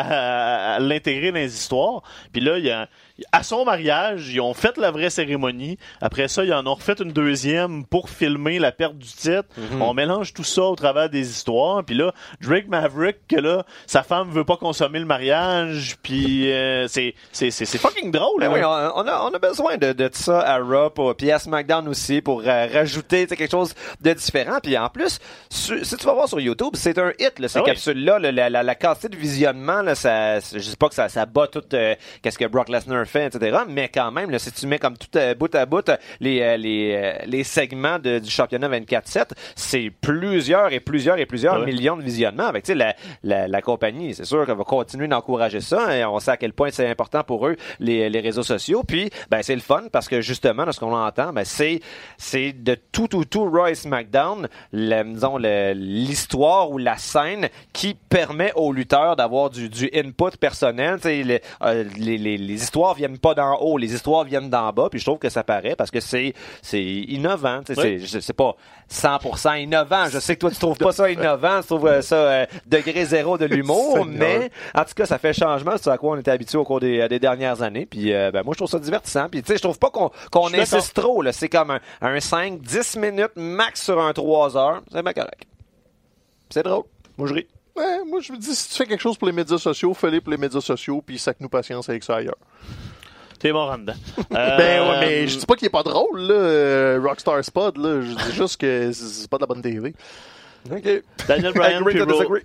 à- à l'intégrer dans les histoires. Puis là, il y a, à son mariage, ils ont fait la vraie cérémonie. Après ça, ils en ont refait une deuxième pour filmer la perte du titre. Mhm. On mélange tout ça au travers des histoires. Puis là, Drake Maverick, que là, sa femme veut pas consommer le mariage. Puis euh, c'est, c'est, c'est, c'est fucking drôle. Ben oui, on, on a, on a besoin de, de ça à Raw, puis à SmackDown aussi, pour euh, rajouter quelque chose de différent. Puis en plus, su- si tu vas voir sur YouTube, c'est un hit, là, ces Ah oui. capsules-là. là, la, la, la quantité de visionnement, là, ça, je sais pas que ça, ça bat tout euh, qu'est-ce que Brock Lesnar fait, etc. Mais quand même, là, si tu mets comme tout euh, bout à bout euh, les, euh, les, euh, les segments de- du championnat 24-7, c'est plusieurs et plusieurs et plusieurs Ouais. millions de visionnements. Avec la, la, la compagnie, c'est sûr qu'elle va continuer d'encourager ça. Et on sait à quel point c'est important pour eux les, les réseaux sociaux. Puis, ben c'est le fun parce que justement, de ce qu'on entend, ben c'est c'est de tout tout tout et SmackDown, disons le- l'histoire ou la scène qui permet aux lutteurs d'avoir du, du input personnel. Euh, les, les histoires viennent pas d'en haut, les histoires viennent d'en bas. Puis je trouve que ça paraît parce que c'est c'est innovant. Oui. c'est- sais pas 100% innovant. Je sais que toi tu trouves pas ça innovant, tu trouves euh, ça euh, degré zéro de l'humour, mais en tout cas ça fait changement, c'est à quoi on était habitué au cours des, euh, des dernières années. Puis euh, ben, moi je trouve ça divertissant. Puis tu sais je trouve pas qu'on qu'on insiste trop. là. C'est comme un, un 5, 10 minutes max sur un 3 heures. C'est bien correct. C'est drôle. Moi je ris. Ouais, moi, je me dis, si tu fais quelque chose pour les médias sociaux, fais-le pour les médias sociaux, puis sac-nous patience avec ça ailleurs. T'es bon en dedans. Ben Euh, ouais, mais je dis pas qu'il est pas drôle, là, euh, Rockstar Spud, là. Je dis juste que c'est pas de la bonne TV. OK. Daniel Bryan puis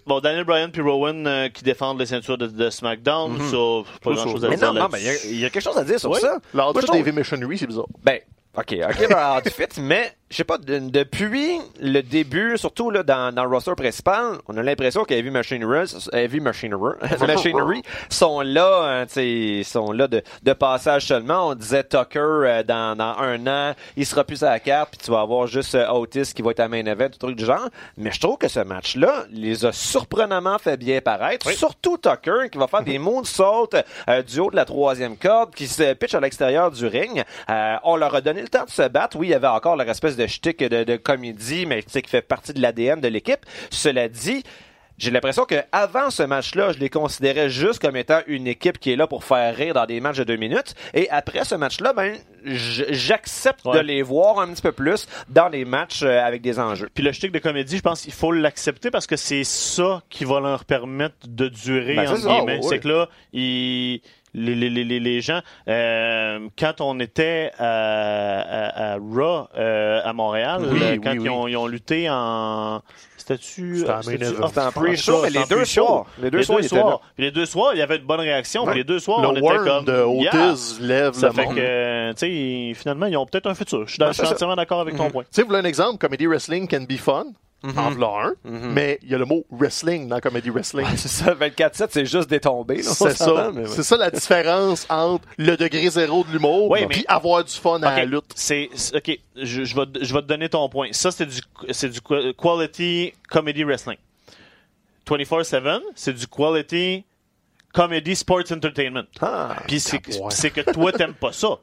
bon Daniel Bryan puis Rowan euh, qui défendent les ceintures de, de SmackDown, ça pas Ça, grand chose à Mais dire non, mais il y a- il y, a quelque chose à dire sur Oui. ça. L'outfit trouve- Heavy Missionary, c'est bizarre. Ben, OK, OK, ben, outfit, mais je sais pas, de- depuis le début, surtout là, dans, dans le roster principal, on a l'impression que Heavy Machinery, Heavy Machinery, Machinery sont là, hein, sont là de, de passage seulement. On disait Tucker euh, dans, dans un an, il sera plus à la carte, puis tu vas avoir juste euh, Otis qui va être à main event, tout truc du genre. Mais je trouve que ce match-là les a surprenamment fait bien paraître. Surtout Tucker qui va faire des moonsaults euh, du haut de la troisième corde, qui se pitch à l'extérieur du ring. Euh, on leur a donné le temps de se battre. Oui, il y avait encore leur espèce de shtick de, de comédie, mais qui fait partie de l'ADN de l'équipe. Cela dit, j'ai l'impression que avant ce match-là, je les considérais juste comme étant une équipe qui est là pour faire rire dans des matchs de deux minutes. Et après ce match-là, ben, j'accepte de les voir un petit peu plus dans les matchs euh, avec des enjeux. Puis le shtick de comédie, je pense qu'il faut l'accepter parce que c'est ça qui va leur permettre de durer, Ben, ça, guillemets. oui. C'est que là, ils- les, les, les, les- les gens, euh, quand on était à, à, à Raw euh, à Montréal, Oui, euh, oui, quand oui. Ils, ont, ils ont lutté en... C'était-tu... C'était en pre-show, mais les deux soirs. Les deux soirs, les deux soirs, il y avait une bonne réaction. Puis les deux soirs, le on était comme... de Yeah! Otis lève Ça le fait monde. que, tu sais, finalement, ils ont peut-être un futur. Je suis, entièrement d'accord avec ton point. Tu sais, vous voulez un exemple, Comedy Wrestling can be fun. En voilà un. Mais il y a le mot wrestling dans Comedy Wrestling. C'est ça, 24-7, c'est juste des tombées. C'est ça. ouais. C'est ça la différence entre le degré zéro de l'humour Ouais, et mais- avoir du fun à la lutte. C'est, ok, je, je vais, te- je vais te donner ton point. Ça, c'est du, c'est du qu- quality comedy wrestling. 24/7, c'est du quality comedy sports entertainment. Ah, Puis c'est, ouais. c'est que toi t'aimes pas ça.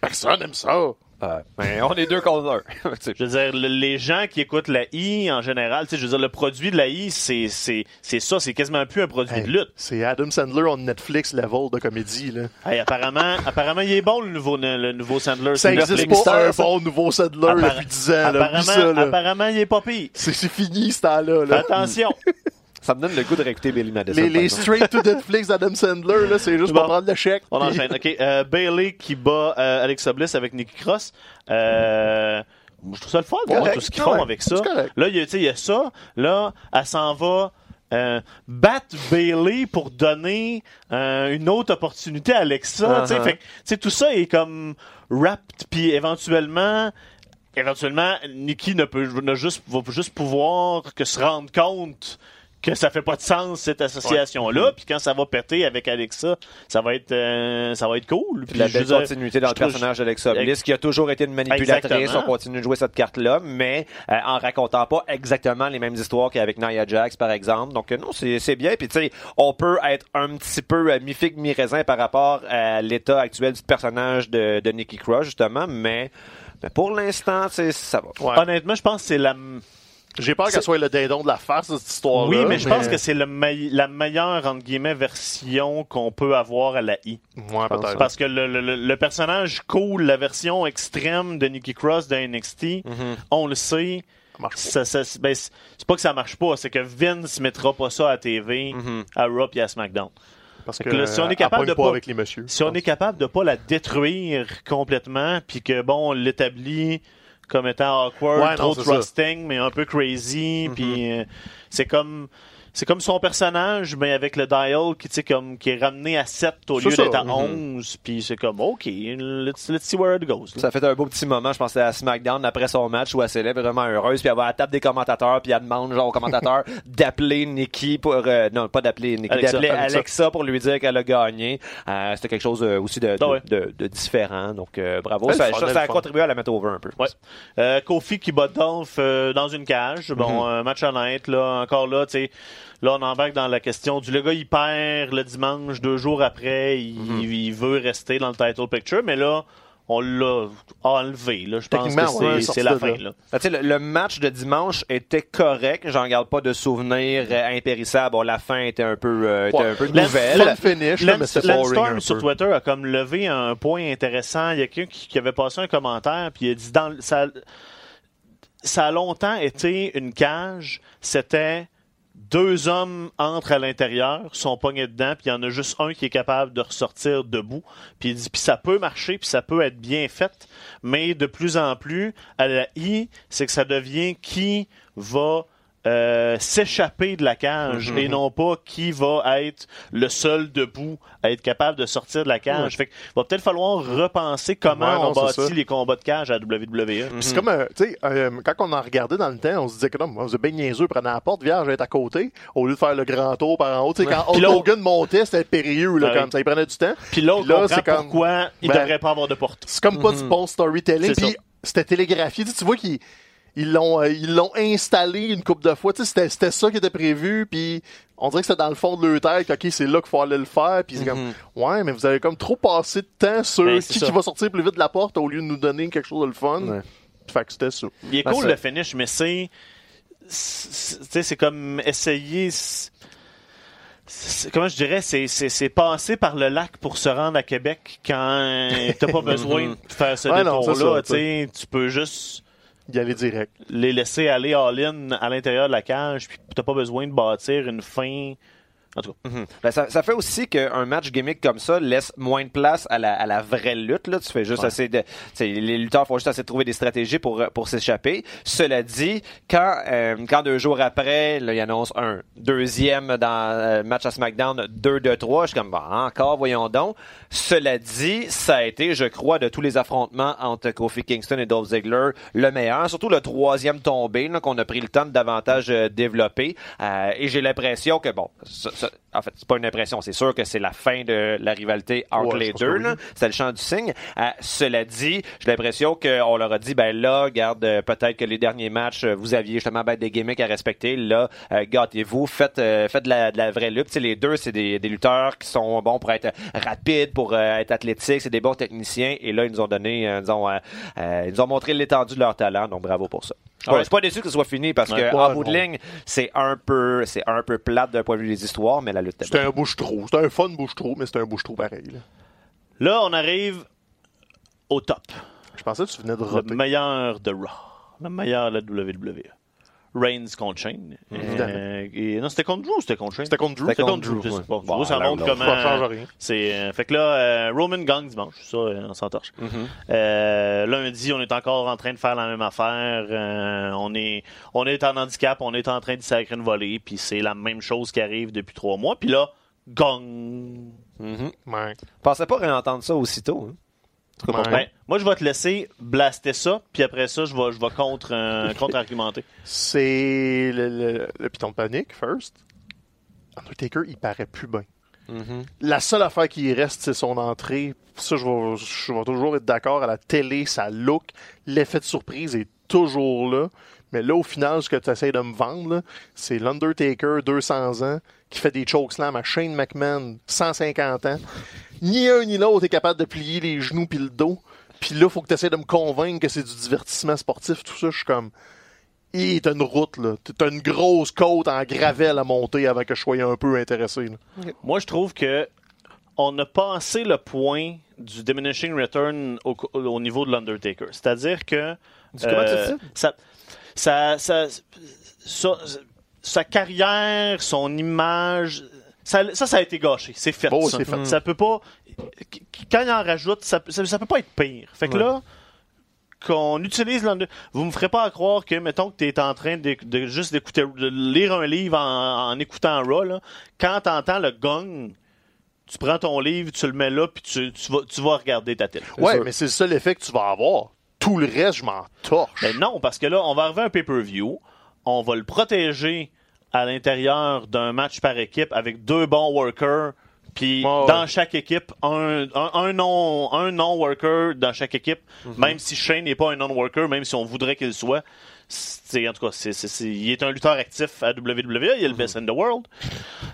Personne aime ça. Ouais. Mais on est deux contre un. Tu sais. Je veux dire, le- les gens qui écoutent la I en général, tu sais, je veux dire, le produit de la I, c'est, c'est, c'est ça, c'est quasiment plus un produit Hey, de lutte. C'est Adam Sandler on Netflix level de comédie. Là. Hey, apparemment, apparemment, il est bon le nouveau, le nouveau Sandler. Ça sur n'existe Netflix. pas un ça. bon nouveau Sandler Appara- depuis 10 ans. Là. Apparemment, ça, là. apparemment, il est pas pire. C'est c'est fini ce temps-là. Là. attention. Ça me donne le goût de réécouter Billy Madison. Les, straight to Netflix d'Adam Sandler, là, c'est juste Bon. pour prendre le chèque. On puis- enchaîne. OK. Euh, Bailey qui bat euh, Alexa Bliss avec Nikki Cross. Euh, je trouve ça le fun, moi, Correct. tout ce qu'ils font avec ça. Là, il y, a- ça. Là, elle s'en va euh, battre Bailey pour donner euh, une autre opportunité à Alexa. Fait tu sais, tout ça est comme wrapped, puis éventuellement... Éventuellement, Nikki ne peut ne juste, va juste pouvoir que se rendre compte que ça fait pas de sens cette association-là, puis quand ça va péter avec Alexa, ça va être euh, ça va être cool. Puis la belle dire, continuité dans le personnage d'Alexa Bliss, qui a toujours été une manipulatrice. Exactement. On continue de jouer cette carte-là, mais euh, en racontant pas exactement les mêmes histoires qu'avec Nia Jax, par exemple. Donc, euh, non, c'est bien. Puis, tu sais, on peut être un petit peu euh, mi-figue, mi-raisin par rapport à l'état actuel du personnage de, de Nikki Cross, justement, mais, mais pour l'instant, ça va. Ouais. Honnêtement, je pense que c'est la J'ai peur qu'elle soit le dindon de la face de cette histoire-là. oui, mais je pense que c'est la meilleure entre guillemets version qu'on peut avoir à la I. Ouais, peut-être. Parce que le, le- le- personnage cool, la version extrême de Nikki Cross de NXT, Mm-hmm. on le sait. Ça marche pas. Ça, ben, c'est pas que ça marche pas, c'est que Vince mettra pas ça à TV, Mm-hmm. à Raw et à SmackDown. Parce que que là, si on est capable de pas pas- avec les messieurs. Si on est capable de pas la détruire complètement, puis que bon, on l'établit comme étant awkward, Ouais, non, trop ça. trusting, mais un peu crazy, puis euh, c'est comme c'est comme son personnage, mais avec le dial qui, comme, qui est ramené à 7 au lieu d'être à Mhm. 11, puis c'est comme, OK, let's, let's see where it goes. là. Ça fait un beau petit moment, je pensais à SmackDown après son match où elle s'élève vraiment heureuse, puis elle va à la table des commentateurs, puis elle demande genre aux commentateurs d'appeler Nikki pour euh, non pas d'appeler Nikki, d'appeler Alexa. Pour lui dire qu'elle a gagné. Euh, C'était quelque chose euh, aussi de, de, Ah ouais. de- de différent, donc euh, bravo. Ça, fun, ça, a contribué à la mettre over un peu. Ouais. Euh, Kofi qui bat Dolph euh, dans une cage. Bon, Mhm. un match honnête, là. Encore là, tu sais. Là, on embarque dans la question du le gars, il perd le dimanche, deux jours après, il, Mhm. il veut rester dans le title picture, mais là, on l'a enlevé, là. Je pense que c'est- la fin, là. là. Sais, le, le match de dimanche était correct. J'en garde pas de souvenirs euh, impérissables. Bon, la fin était un peu, euh, était Ouais. un peu nouvelle. Fun finish, là, mais Storm sur. Twitter a comme levé un point intéressant. Il y a quelqu'un qui, qui avait passé un commentaire, puis il a dit dans le- ça, ça a longtemps été une cage. C'était deux hommes entrent à l'intérieur, sont pognés dedans, puis il y en a juste un qui est capable de ressortir debout. Puis il dit, puis ça peut marcher, puis ça peut être bien fait, mais de plus en plus, à la I, c'est que ça devient qui va euh, s'échapper de la cage Mhm. et non pas qui va être le seul debout à être capable de sortir de la cage. Fait que va peut-être falloir repenser comment Ouais, non, on bâtit les combats de cage à la WWE. Puis C'est comme, euh, tu sais, euh, quand on en regardait dans le temps, on se disait que non, on faisait bien niaiseux, prenait la porte, vierge, être à côté, au lieu de faire le grand tour par en haut. Tu sais, quand Hulk Hogan montait, c'était périlleux, là, comme ça, il prenait du temps. Puis là, c'est comme- pourquoi il Ben, devrait pas avoir de porte. C'est comme pas du bon storytelling. C'est Puis ça. c'était télégraphié. Tu, vois qu'ils ils l'ont euh, ils l'ont installé une coupe de fois. Tu sais, c'était c'était ça qui était prévu. Puis on dirait que c'était dans le fond de leur tête. Ok, c'est là qu'il faut aller le faire. Puis c'est comme ouais, mais vous avez comme trop passé de temps sur Ben, c'est qui, ça. va sortir plus vite de la porte au lieu de nous donner quelque chose de le fun. Ouais. Fait que c'était ça. Il est Ben, cool ça- le finish, mais c'est. c'est- Tu sais, c'est comme essayer. c'est- c'est- Comment je dirais, c'est, c'est, c'est passer par le lac pour se rendre à Québec quand t'as pas besoin de faire ce Ouais, non, c'est détour-là. ça, tu sais, tu peux juste Y aller direct. les laisser aller all-in à l'intérieur de la cage, puis t'as pas besoin de bâtir une fin. En tout cas, Mhm. Ben, ça, ça fait aussi qu'un match gimmick comme ça laisse moins de place à la, à la vraie lutte. Là. Tu fais juste Ouais. assez de. Les lutteurs font juste essayer de trouver des stratégies pour, pour s'échapper. Cela dit, quand, euh, quand deux jours après, là, ils annoncent un deuxième dans euh, match à SmackDown, 2 de 3, je suis comme bah, encore, voyons donc. Cela dit, ça a été, je crois, de tous les affrontements entre Kofi Kingston et Dolph Ziggler, le meilleur. Surtout le troisième tombé, qu'on a pris le temps de davantage euh, développer. Euh, et j'ai l'impression que, bon, ça- ça- en fait, c'est pas une impression, c'est sûr que c'est la fin de la rivalité entre Ouais, les deux. oui. C'est le champ du signe. Euh, cela dit, j'ai l'impression qu'on leur a dit, ben là, garde, euh, peut-être que les derniers matchs, euh, vous aviez justement ben, des gimmicks à respecter. Là, euh, gâtez-vous, faites, euh, faites de, la, de la vraie lutte. Tu sais, les deux, c'est des, des lutteurs qui sont bons pour être rapides, pour être athlétiques, c'est des bons techniciens. Et là, ils nous ont donné, disons, ils nous ont montré l'étendue de leur talent. Donc, bravo pour ça. Je Ouais. suis pas déçu que ce soit fini parce que en bout de ligne, c'est un peu, c'est un peu plate d'un point de vue des histoires, mais la lutte. C'était un bouche-trou. C'était un fun bouche-trou, mais c'était un bouche-trou pareil. là. là, on arrive au top. Je pensais que tu venais de Le roter. meilleur de Raw. Le meilleur de la WWE. Reigns contre Shane. Euh, et, non, c'était contre Drew ou c'était contre Shane? C'était contre Drew. C'était contre contre Drew. Drew, c'est- ouais. Bon, Bon, ça montre là, comment. Ça change rien. C'est, euh, fait que là, euh, Roman gagne dimanche. Ça, euh, on s'entorche. Mhm. Euh, lundi, on est encore en train de faire la même affaire. Euh, on est, on est en handicap, on est en train de sacrer une volée, puis c'est la même chose qui arrive depuis trois mois. Puis là, gong. Mhm. Ouais. Pensais pas réentendre ça aussitôt. hein. Ouais. Ben, moi, je vais te laisser blaster ça, puis après ça, je vais, je vais contre, euh, contre-argumenter. C'est le, le, le piton de panique, first. Undertaker, il paraît plus bien. Mhm. La seule affaire qui reste, c'est son entrée. Ça, je vais, je vais toujours être d'accord. À la télé, ça look. L'effet de surprise est toujours là. Mais là, au final, ce que tu essaies de me vendre, c'est l'Undertaker, 200 ans, qui fait des chokeslams à Shane McMahon, 150 ans. Ni un ni l'autre est capable de plier les genoux puis le dos. Puis là, faut que tu essaies de me convaincre que c'est du divertissement sportif. Tout ça, je suis comme... Et t'as une route, là. T'as une grosse côte en gravelle à monter avant que je sois un peu intéressé. là. Moi, je trouve que on a passé le point du diminishing return au, au niveau de l'Undertaker. C'est-à-dire que euh, Du- comment tu dis ça, ça, ça, ça- sa carrière, son image, ça, ça, ça a été gâché. C'est fait. Oh, ça. c'est fait. Ça peut pas. Quand il en rajoute, ça, ça, ça peut pas être pire. Fait que Ouais. là, qu'on utilise l'Under- vous me ferez pas croire que mettons que tu es en train de, de juste d'écouter de lire un livre en, en écoutant Raw là, quand t'entends le gong tu prends ton livre tu le mets là puis tu, tu vas tu vas regarder ta télé Ouais, mais c'est le seul effet que tu vas avoir. Tout le reste, je m'en torche. Ben non parce que là on va arriver à un pay-per-view. On va le protéger à l'intérieur d'un match par équipe avec deux bons workers. Puis dans chaque équipe un, un, un non un non worker dans chaque équipe. Même si Shane n'est pas un non worker même si on voudrait qu'il soit en tout cas c'est- il est un lutteur actif à WWE il est le best in the world.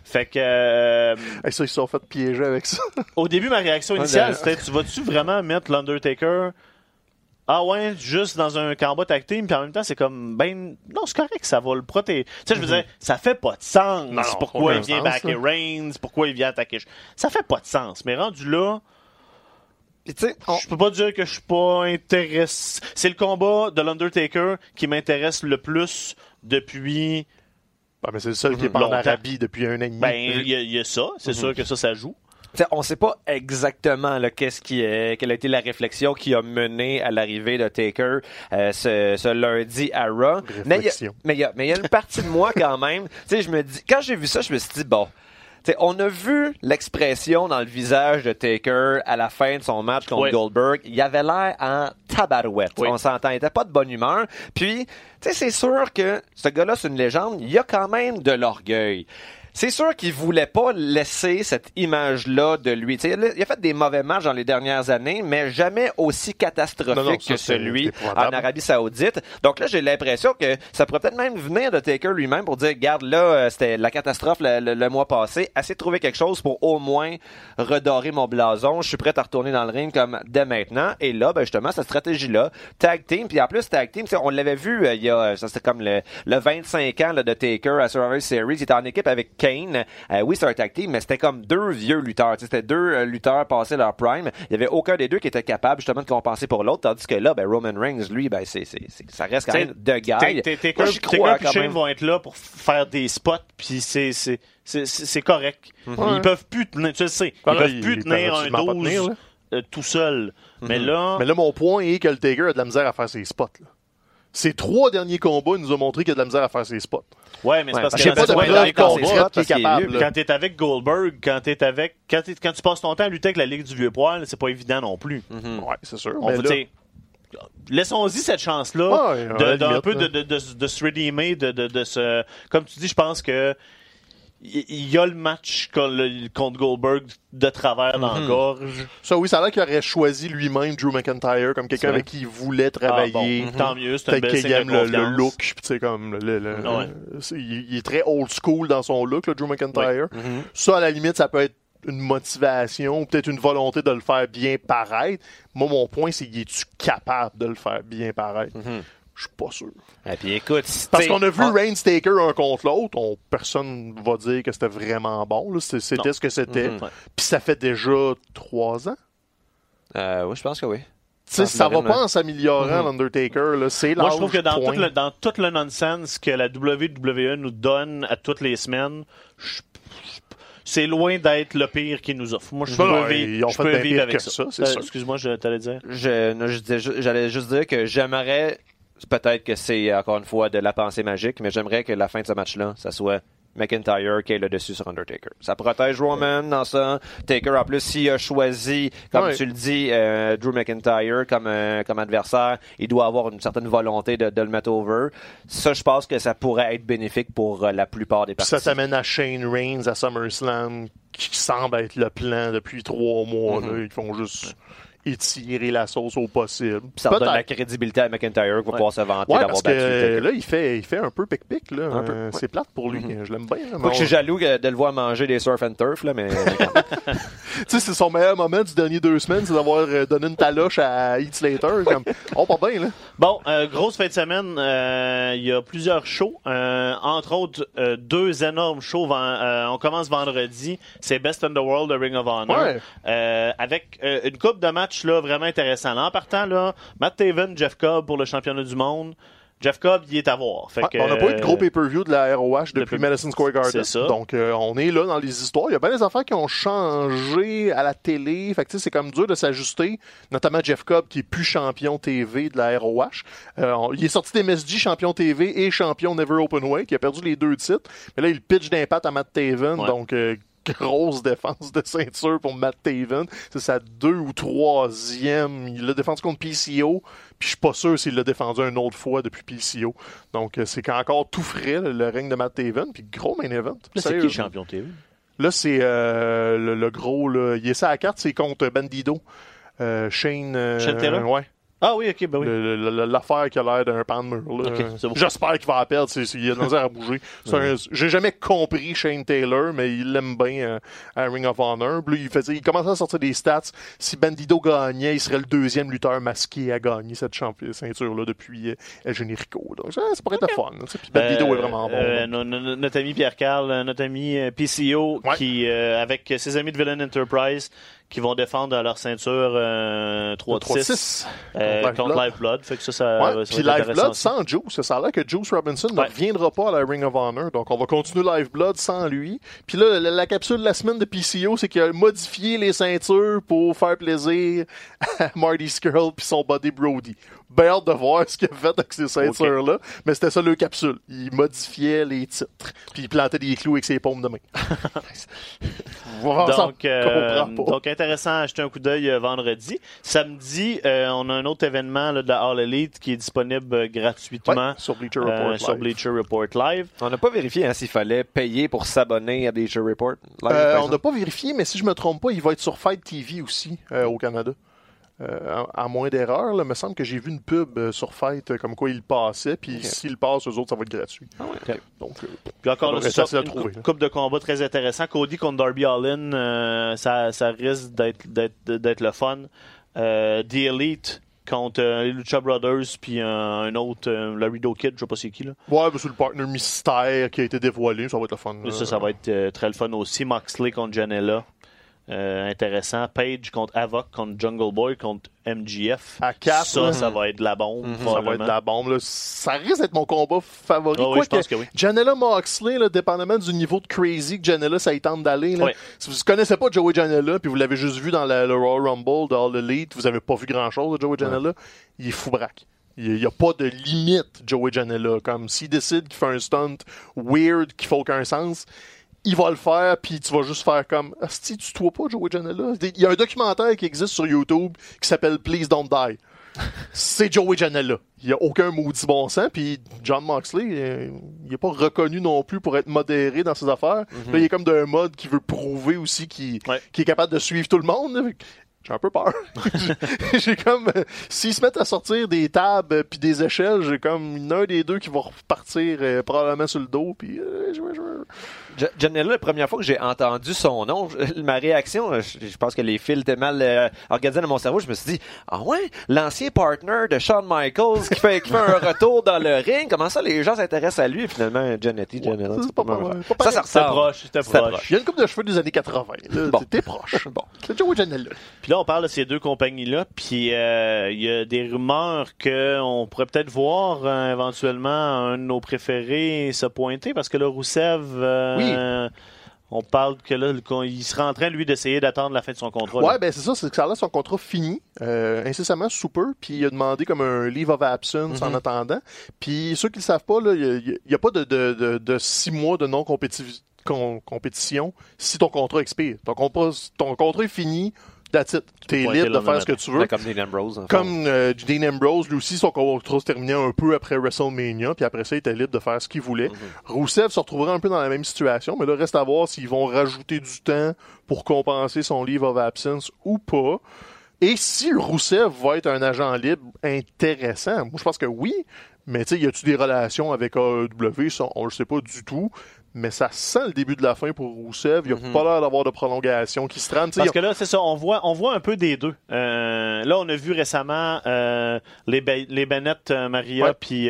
Fait que euh, ça, ils se sont fait piéger avec ça. au début ma réaction initiale c'était tu vas-tu vraiment mettre l'Undertaker ah ouais, juste dans un combat tag team, puis en même temps, c'est comme, ben, non, c'est correct, ça va le protéger. Tu sais, je veux dire, ça fait pas de sens. Non, non, pourquoi il vient backer. Reigns, pourquoi il vient attaquer? Ça fait pas de sens. Mais rendu là, Puis, tu sais, on- je peux pas dire que je suis pas intéressé. C'est le combat de l'Undertaker qui m'intéresse le plus depuis. Ben, mais c'est le seul qui est pas en. Arabie depuis un an et demi. Ben, il y, a- il y a ça. C'est sûr que ça, ça joue. T'sais, on sait pas exactement là, qu'est-ce qui est, quelle a été la réflexion qui a mené à l'arrivée de Taker euh, ce, ce lundi à Raw. Mais il y a- Réflexion. mais il y, a- mais il y a une partie de moi quand même. Tu sais, je me dis, quand j'ai vu ça, je me suis dit bon. T'sais, on a vu l'expression dans le visage de Taker à la fin de son match contre Oui. Goldberg. Il avait l'air en tabarouette. Oui. On s'entend. Il était pas de bonne humeur. Puis, c'est sûr que ce gars-là, c'est une légende. Il y a quand même de l'orgueil. C'est sûr qu'il voulait pas laisser cette image-là de lui. Il a fait des mauvais matchs dans les dernières années, mais jamais aussi catastrophique Non, non, ça, que celui en. Arabie Saoudite. Donc là, j'ai l'impression que ça pourrait peut-être même venir de Taker lui-même pour dire, regarde, là, euh, c'était la catastrophe le, le- le mois passé. Assez de trouver quelque chose pour au moins redorer mon blason. Je suis prêt à retourner dans le ring comme dès maintenant. Et là, ben justement, cette stratégie-là, tag team. Puis en plus, tag team, on l'avait vu euh, il y a, ça c'était comme le, le 25 ans là, de Taker à Survivor Series. Il était en équipe avec Kane. Euh, oui, c'est un tag team, mais c'était comme deux vieux lutteurs. C'était deux euh, lutteurs passés leur prime. Il y avait aucun des deux qui était capable justement de compenser pour l'autre. Tandis que là, ben, Roman Reigns, lui, ben, c'est, c'est, c'est- ça reste quand même de gars. T'es- t'es- Taker quand Shane vont être là pour faire des spots, puis c'est correct. Ils peuvent plus tenir, tu sais, ils peuvent ils- plus ils tenir peuvent un absolument pas 12 tenir, là? euh, tout seul. Mais là, Mais là, mon point est que le Taker a de la misère à faire ses spots. là. Ces trois derniers combats nous ont montré qu'il a de la misère à faire ses spots. Ouais, mais c'est parce que pas de qui est capable. là. quand t'es avec Goldberg, quand t'es avec quand, t'es- quand tu passes ton temps à lutter avec la Ligue du Vieux Poil, c'est pas évident non plus. Ouais, c'est sûr. On laissons-y cette chance-là Ouais, d'un limite, peu de, de, de, de se redeemer, de, de, de se. Comme tu dis, je pense que il y a le match contre Goldberg de travers dans Mhm. la gorge. Ça, oui, ça a l'air qu'il aurait choisi lui-même Drew McIntyre comme quelqu'un avec qui il voulait Ah, travailler. bon, Tant mieux, c'est un bel qu'il signe de aime le, look, puis tu sais, comme le, le- ouais. c'est- il, il est très old school dans son look, le Drew McIntyre. Mhm. Ça, à la limite, ça peut être une motivation, ou peut-être une volonté de le faire bien paraître. Moi, mon point, c'est qu'il est-tu capable de le faire bien paraître? Je suis pas sûr. Et puis écoute, Parce qu'on a vu ah, Reigns Taker un contre l'autre, on, personne va dire que c'était vraiment bon. C'était ce que c'était. Mhm. Puis ça fait déjà trois ans. euh, oui, je pense que oui. Tu sais, Ah, ça va pas en s'améliorant, Mhm. l'Undertaker. là. C'est Moi, je trouve que dans point. tout, le, dans tout le nonsense que la WWE nous donne à toutes les semaines, c'est loin d'être le pire qu'ils nous offrent. Moi, je Non, peux, non, vivre, je peux avec ça. ça, Euh. Excuse-moi, je t'allais dire. J'allais juste dire que j'aimerais, peut-être que c'est encore une fois de la pensée magique, mais j'aimerais que la fin de ce match-là, ça soit McIntyre qui est le dessus sur Undertaker. Ça protège Roman dans ça. Taker, en plus, s'il a choisi, comme Ouais. tu le dis, euh, Drew McIntyre comme, euh, comme adversaire, il doit avoir une certaine volonté de, de le mettre over. Ça, je pense que ça pourrait être bénéfique pour euh, la plupart des Puis ça t'amène à Shane Reigns à SummerSlam, qui semble être le plan depuis trois mois. Mhm. là. Ils font juste étirer la sauce au possible. Puis ça redonne la crédibilité à McIntyre pour pouvoir se vanter Ouais, d'avoir parce que battu euh, là, il fait, il fait un peu pic-pic. là. Un Euh, ouais. C'est plate pour lui. Je l'aime bien. là, mais Faut que je suis on- jaloux de le voir manger des surf and turf, là, mais Tu sais, c'est son meilleur moment du dernier deux semaines, c'est d'avoir euh, donné une taloche à Heath Slater. Comme, oh, pas bien, là. Bon, euh, grosse fin de semaine. euh, Il y a plusieurs shows. euh, entre autres, euh, deux énormes shows. euh, on commence vendredi. C'est Best in the World de Ring of Honor. Ouais. Euh, avec euh, une coupe de matchs là, vraiment intéressant. Là, en partant, là, Matt Taven, Jeff Cobb pour le championnat du monde. Jeff Cobb, il est à voir. Fait Ouais, que, on n'a pas eu de gros euh, pay-per-view de la ROH depuis Madison Square Garden. c'est ça. Donc, euh, on est là dans les histoires. Il y a bien des affaires qui ont changé à la télé. Fait que, c'est comme dur de s'ajuster. Notamment Jeff Cobb, qui est plus champion TV de la ROH. Euh, on- il est sorti des MSG, champion TV et champion Never Open Way, qui a perdu les deux titres. Mais là, il pitch d'impact à Matt Taven. Ouais. Donc, euh, grosse défense de ceinture pour Matt Taven. C'est sa deux ou troisième. Il l'a défendu contre PCO. Puis je suis pas sûr s'il l'a défendu une autre fois depuis PCO. Donc euh, c'est encore tout frais le, le règne de Matt Taven. Puis gros main event. C'est qui champion TV? Là, c'est euh, le, le gros. Là, il est ça à la carte, c'est contre Bandido. Euh, Shane. euh, Shane Taylor? Ouais. Ah oui, ok, ben oui. L'affaire qui a l'air d'un pan de mur. là. Ok, c'est bon. J'espère qu'il va la perdre. c'est- il a de à bouger. Un- J'ai jamais compris Shane Taylor, mais il l'aime bien euh, à Ring of Honor. Puis il, faisait, il commençait à sortir des stats. Si Bandido gagnait, il serait le deuxième lutteur masqué à gagner cette ceinture-là depuis euh, El Generico. Donc ça, ça pourrait être fun. là. Puis Bandido Euh, est vraiment bon. euh, no- no- no- notre ami Pierre Carl, euh, notre ami euh, PCO, Ouais. qui euh, avec ses amis de Villain Enterprise, qui vont défendre leur ceinture euh, 3-6 euh, contre Blood. Lifeblood. Fait que ça, ça, Ouais, ça puis va être Live intéressant Blood aussi. sans Juice. Ça a l'air que Juice Robinson ne reviendra pas à la Ring of Honor. Donc, on va continuer Live Blood sans lui. Puis là, la, la capsule de la semaine de PCO, c'est qu'il a modifié les ceintures pour faire plaisir à Marty Skrull puis son buddy Brody. Ben hâte de voir ce qu'il a fait avec ces ceintures-là. Mais c'était ça le capsule. Il modifiait les titres. Puis il plantait des clous avec ses paumes de main. Donc, on euh, donc, intéressant à jeter un coup d'œil euh, vendredi. Samedi, euh, on a un autre événement là, de la All Elite qui est disponible euh, gratuitement Ouais, sur Bleacher euh, Report sur Live. Bleacher Report Live. On n'a pas vérifié hein, s'il fallait payer pour s'abonner à Show Report. Live, Euh, on n'a pas vérifié, mais si je me trompe pas, il va être sur Fight TV aussi euh, au Canada. Euh, à, à moins d'erreur, il me semble que j'ai vu une pub euh, sur Fight euh, comme quoi il passait, puis s'il passe, eux autres, ça va être gratuit. Ah ouais. Donc, euh, Puis encore c'est ça, une trouver, coupe de combat très intéressant. Cody contre Darby Allin, ça, ça risque d'être, le fun. The Elite contre les Lucha Brothers, puis un, un autre, euh, Laredo Kid, je sais pas c'est qui là. ouais, c'est le partner mystère qui a été dévoilé, ça va être le fun. Ça, ça va être très le fun aussi. Moxley contre Janela. Euh, intéressant. Page contre Avoc, contre Jungle Boy, contre MGF. À quatre, ça, là. ça va être de la bombe. Ça va être de la bombe. Là. Ça risque d'être mon combat favori. Oui, Quoi je pense que oui. Janela Moxley, là, dépendamment du niveau de crazy que Janela ça y tente d'aller. Oui. Si vous ne connaissez pas Joey Janela, puis vous l'avez juste vu dans la- le Royal Rumble All Elite, vous avez pas vu grand-chose de Joey Janela, il est fou braque. Il n'y a pas de limite, Joey Janela. Comme s'il décide qu'il fait un stunt weird qui fait aucun sens, il va le faire, puis tu vas juste faire comme Asti, tu toi pas Joey Janela? Il y a un documentaire qui existe sur YouTube qui s'appelle Please Don't Die. C'est Joey Janela. Il n'y a aucun maudit bon sens. Puis John Moxley, il n'est pas reconnu non plus pour être modéré dans ses affaires. Là, il est comme d'un mode qui veut prouver aussi qu'il Ouais. qu'il est capable de suivre tout le monde. J'ai un peu peur. J'ai- comme... euh, S'ils se mettent à sortir des tables puis des échelles, j'ai comme un des deux qui va repartir euh, probablement sur le dos. Puis... euh, je- je- Ja- Janela, la première fois que j'ai entendu son nom, je- ma réaction, euh, je, je pense que les fils étaient mal euh, organisés dans mon cerveau. Je me suis dit, ah ouais, l'ancien partner de Shawn Michaels qui fait, qui fait un retour dans le ring, comment ça les gens s'intéressent à lui? Et finalement, Janetti, Janela, c'est c'est pas pas, Ça, ça ressemble. proche, proche. proche. Il y a une coupe de cheveux des années 80. Là. Bon. T'es proche. Bon. C'est Joey Janela. Puis là, on parle de ces deux compagnies-là, puis euh, il y a des rumeurs qu'on pourrait peut-être voir euh, éventuellement un de nos préférés se pointer, parce que là, Rousseff, euh, on parle que là, il serait en train, lui, d'essayer d'attendre la fin de son contrat. Ouais, ben c'est ça, c'est que ça a son contrat fini, euh, incessamment sous peu, puis il a demandé comme un leave of absence en attendant. Puis ceux qui le savent pas, il n'y a, pas de, de, de, de six mois de non-compétition si ton contrat expire. Ton contrat est fini, that's it. T'es pointer libre de faire ce que tu veux. Comme Dean Ambrose. en fait. Comme euh, Dean Ambrose, lui aussi, son contrat se terminait un peu après WrestleMania, puis après ça, il était libre de faire ce qu'il voulait. Rousseff se retrouvera un peu dans la même situation, mais là, reste à voir s'ils vont rajouter du temps pour compenser son leave of absence ou pas. Et si Rousseff va être un agent libre intéressant, moi, je pense que oui, mais tu sais, y a-tu des relations avec AEW? Ça, on le sait pas du tout. Mais ça sent le début de la fin pour Rousseff. Il n'y a pas l'air d'avoir de prolongation qui se sais, Parce que là, c'est ça, on voit, on voit un peu des deux. Euh, là, on a vu récemment euh, les, les Bennett, euh, Maria, puis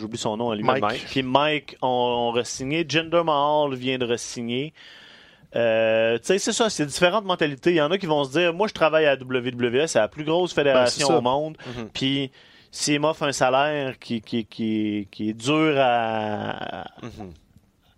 j'oublie son nom, lui Mike. Puis Mike ont, ont re-signé. Jinder Mahal vient de re-signer. Euh, tu sais, c'est ça, c'est différentes mentalités. Il y en a qui vont se dire, moi, je travaille à WWE, c'est la plus grosse fédération Ben, ça. au monde. Mhm. Puis s'il m'offre un salaire qui, qui, qui, qui est dur à, Mhm.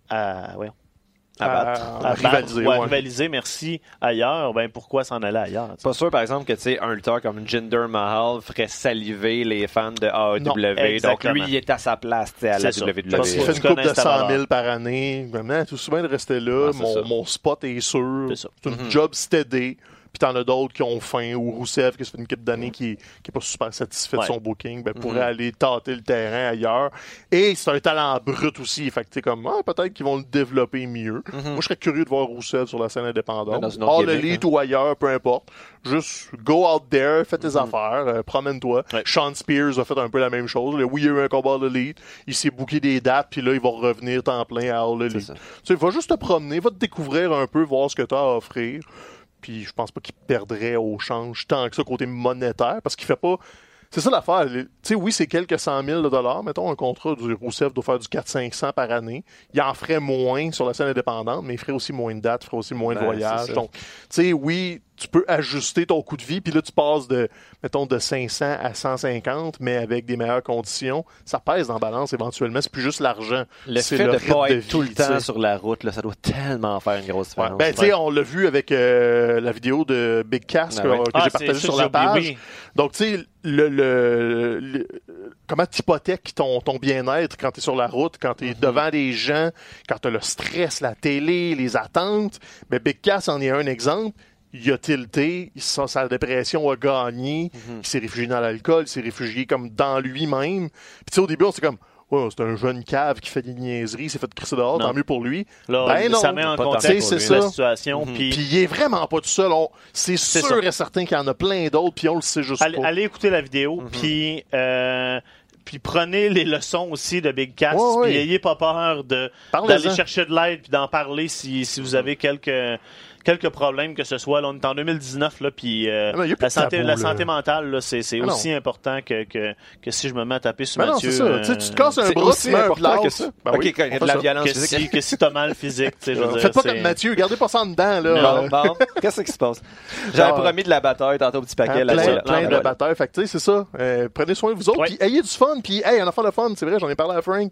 À, battre. à- rivaliser. battre, ouais, ouais. rivaliser, merci, ailleurs, ben pourquoi s'en aller ailleurs? tu sais? Pas sûr, par exemple, que tu sais, un lutteur comme Jinder Mahal ferait saliver les fans de AEW. Donc, lui, il est à sa place à la. WWE. Parce qu'il fait une coupe de sa 100 000 valeur. par année. Vraiment, tout souvent de rester là. Ouais, mon, spot est sûr. C'est ça. C'est un job steady. Puis t'en as d'autres qui ont faim. Ou Rousseff, qui se fait une couple d'années qui, qui est pas super satisfait de son booking, ben, pourrait Mhm. aller tâter le terrain ailleurs. Et c'est un talent brut aussi. Fait que t'es comme, ah, peut-être qu'ils vont le développer mieux. Moi, je serais curieux de voir Rousseff sur la scène Ben, indépendante. autre All gimmick, Elite hein. ou ailleurs, peu importe. Juste go out there, fais tes affaires, euh, promène-toi. Ouais. Sean Spears a fait un peu la même chose. Oui, il y a eu un combat All Elite. Il s'est booké des dates, puis là, il va revenir temps plein à All Elite. Tu sais, va juste te promener, va te découvrir un peu, voir ce que tu as à offrir. Puis je pense pas qu'il perdrait au change tant que ça côté monétaire, parce qu'il fait pas. C'est ça l'affaire. Tu sais, oui, c'est quelques cent mille de dollars. Mettons, un contrat du Rousseff doit faire du 400-500 par année. Il en ferait moins sur la scène indépendante, mais il ferait aussi moins de dates, il ferait aussi moins de Ben, voyages. Donc, tu sais, oui, tu peux ajuster ton coût de vie, puis là, tu passes de, mettons, de 500 à 150, mais avec des meilleures conditions. Ça pèse dans la balance éventuellement. C'est plus juste l'argent. Le fait de pas de être tout le temps sur la route, là, ça doit tellement faire une grosse Ouais. différence. Ben, tu sais, on l'a vu avec euh, la vidéo de Big Cass Ah que, ouais. que Ah, j'ai c'est partagée sur la page. oui. Donc, tu sais, le, le, le- comment tu hypothèques ton, ton bien-être quand tu es sur la route, quand tu es devant des gens, quand tu as le stress, la télé, les attentes. Mais Big Cass en est un exemple. Il a tilté, sa, sa dépression a gagné, il s'est réfugié dans l'alcool, il s'est réfugié comme dans lui-même. Puis tu sais, au début, on s'est comme, ouais, c'est un jeune cave qui fait des niaiseries, il s'est fait crisser dehors, Non. tant mieux pour lui. Là, Ben non, ça met en contexte la situation. puis Puis il est vraiment pas tout seul. On- C'est sûr ça. et certain qu'il y en a plein d'autres, puis on le sait juste allez, pas. allez écouter la vidéo, Mhm. puis euh, puis prenez les leçons aussi de Big Cass, Ouais, ouais. puis ayez pas peur de d'aller chercher de l'aide puis d'en parler si, si vous avez quelques quelques problèmes que ce soit. Là, on est en 2019 là, puis euh, Ah non, la santé tabou, la là. santé mentale là, c'est c'est Ah non. aussi important que, que que si je me mets à taper sur Ben non, Mathieu. c'est ça. euh, Tu te casses un C'est bras, un important que ça. Ben oui, quand il y a on de la ça. violence que physique. si que si t'as mal physique, tu sais, je veux dire, Faites pas c'est- comme Mathieu, gardez pas ça en dedans. Là. Non, Euh, bon, qu'est-ce qui se passe? J'avais Genre- promis de la bataille tantôt au petit paquet. hein, là, plein, plein de. Fait que, tu sais, c'est ça. Euh, prenez soin de vous autres, puis ayez du fun. Puis, hey, un enfant de fun, c'est vrai, j'en ai parlé à Frank.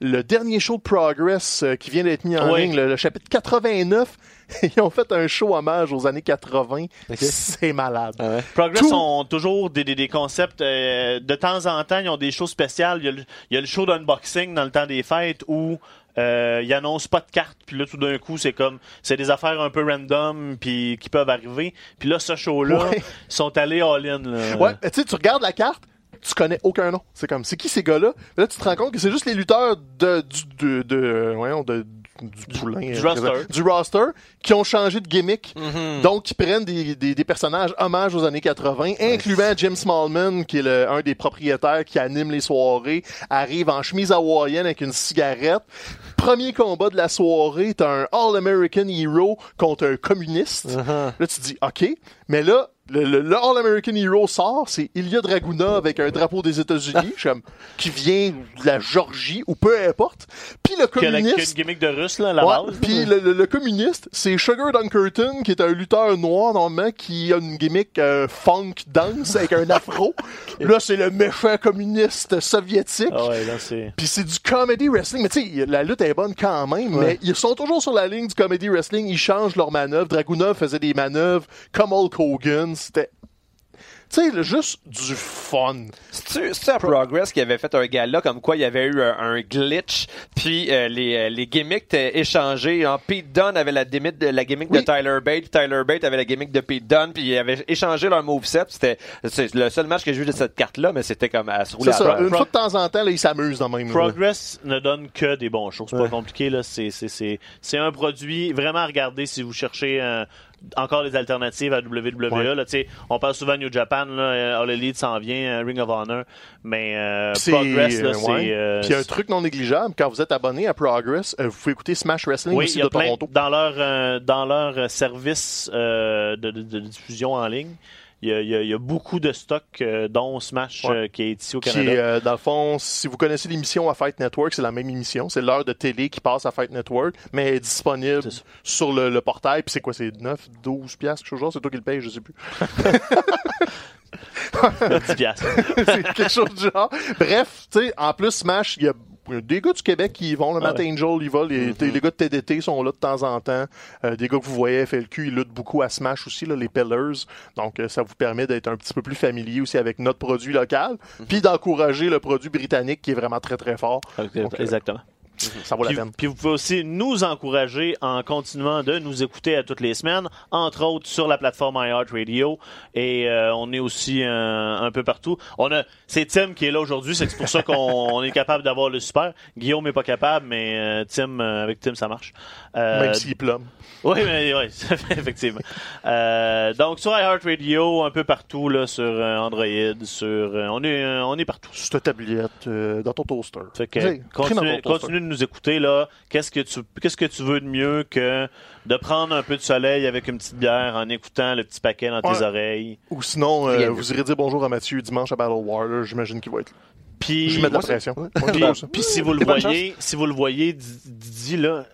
Le dernier show de Progress euh, qui vient d'être mis en Oui. ligne, le, le chapitre 89, ils ont fait un show hommage aux années 80. C'est malade. Ah ouais. Progress Tout- ont toujours des, des, des concepts. euh, de temps en temps, ils ont des shows spéciales. Il y a le, il y a le show d'unboxing dans le temps des fêtes où euh, ils annoncent pas de cartes. Puis là, tout d'un coup, c'est comme c'est des affaires un peu random puis qui peuvent arriver. Puis là, ce show-là, Ouais. ils sont allés all-in. là. Ouais, tu sais, tu regardes la carte, tu connais aucun nom. C'est comme, c'est qui ces gars-là? Là, tu te rends compte que c'est juste les lutteurs de, du, de, de, voyons, de- du poulain. du euh, roster. Du roster, qui ont changé de gimmick. Mhm. Donc, qui prennent des, des, des personnages hommages aux années 80, incluant Jim Smallman, qui est le- un des propriétaires qui anime les soirées, arrive en chemise hawaïenne avec une cigarette. Premier combat de la soirée, t'as un All-American Hero contre un communiste. Uh-huh. Là, tu te dis, OK. Mais là, le, le- le All-American Hero sort, c'est Ilya Draguna avec un drapeau des États-Unis, qui vient de la Georgie, ou peu importe. Puis le Que la, que une communiste... gimmick de russe, là, la Ouais, base. Puis le, communiste, c'est Sugar Dunkerton, qui est un lutteur noir normalement, qui a une gimmick euh, funk dance avec un afro. Là, c'est le méchant communiste soviétique. Ah ouais, là, c'est. Puis c'est du comedy wrestling. Mais tu sais, la lutte est bonne quand même, mais ils sont toujours sur la ligne du comedy wrestling. Ils changent leurs manœuvres. Dragunov faisait des manœuvres comme Hulk Hogan. C'était... Tu sais, le- juste du fun. C'est-tu c'est à Progress qui avait fait un gala comme quoi il y avait eu un, un glitch, puis euh, les, euh, les gimmicks étaient échangés. En Pete Dunne avait la, gimmick de, la gimmick de. Tyler Bate, Tyler Bate avait la gimmick de Pete Dunne, puis ils avaient échangé leur moveset. C'était c'est le seul match que j'ai vu de cette carte-là, mais c'était comme à se rouler à ça. Une fois de temps en temps, là, ils s'amusent dans le même. là. Progress ne donne que des bons shows. C'est pas compliqué, là. C'est, c'est, c'est, c'est un produit vraiment à regarder si vous cherchez euh, encore des alternatives à WWE. Ouais. Là, tu sais, on parle souvent de New Japan, là, euh, All Elite s'en vient, euh, Ring of Honor, mais euh, Progress, là, euh, c'est... ouais. euh, Puis un truc non négligeable, quand vous êtes abonné à Progress, vous pouvez écouter Smash Wrestling oui, aussi y a de plein, Toronto. dans leur euh, dans leur service euh, de, de- de diffusion en ligne, il y a, il y a- il y a beaucoup de stocks, euh, dont Smash Ouais. euh, qui est ici au Qui Canada. est, euh, dans le fond, si vous connaissez l'émission à Fight Network, c'est la même émission. C'est l'heure de télé qui passe à Fight Network, mais elle est disponible sur le, le portail. Puis c'est quoi, c'est 9, 12 piastres, quelque chose? Genre? C'est toi qui le paye, je sais plus. 10 piastres. c'est quelque chose du genre. Bref, tu sais, en plus, Smash, il y a des gars du Québec qui y vont. Le Ah Matt ouais. Angel, il va. Les, les gars de TDT sont là de temps en temps. Euh, des gars que vous voyez, FLQ, ils luttent beaucoup à Smash aussi, là, les Pillars. Donc, euh, ça vous permet d'être un petit peu plus familier aussi avec notre produit local. Puis d'encourager le produit britannique qui est vraiment très, très fort. Donc, euh, Exactement. Ça vaut la Puis, peine. puis vous pouvez aussi nous encourager en continuant de nous écouter à toutes les semaines, entre autres sur la plateforme iHeartRadio. Et euh, on est aussi un peu partout. On a, c'est Tim qui est là aujourd'hui, c'est pour ça qu'on on est capable d'avoir le super. Guillaume n'est pas capable, mais euh, Tim, euh, avec Tim, ça marche. Euh, Même s'il plume. oui, mais oui, effectivement. Euh, donc sur iHeartRadio, un peu partout là, sur Android, sur, on est, on est partout. Sur ta tablette, euh, dans ton toaster. Fait que continue, ton toaster. continue de nous écouter là. Qu'est-ce que tu qu'est-ce que tu veux de mieux que de prendre un peu de soleil avec une petite bière en écoutant le petit paquet dans tes Ouais. oreilles? Ou sinon, euh, vous irez dire bonjour à Mathieu dimanche à Battle War. là, J'imagine qu'il va être là. Puis Je mets de la pression. ouais. Puis, si vous le voyez, si vous le voyez, dis, là,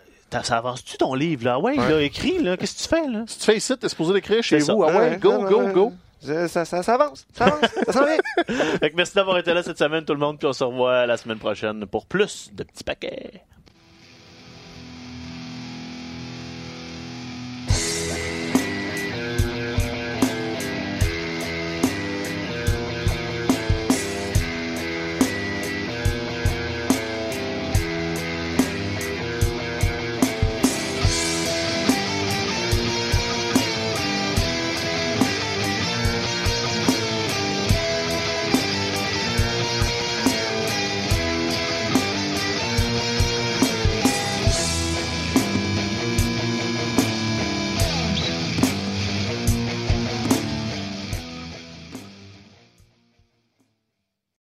Ça avance-tu ton livre, là? Ouais, il l'a écrit, là. Qu'est-ce que tu fais, là? Si tu fais ici, t'es supposé l'écrire chez vous. Ah ouais, go, go, go. Ça, ça, ça, avance, ça avance, ça s'en vient. Merci d'avoir été là cette semaine, tout le monde, puis on se revoit la semaine prochaine pour plus de petits paquets.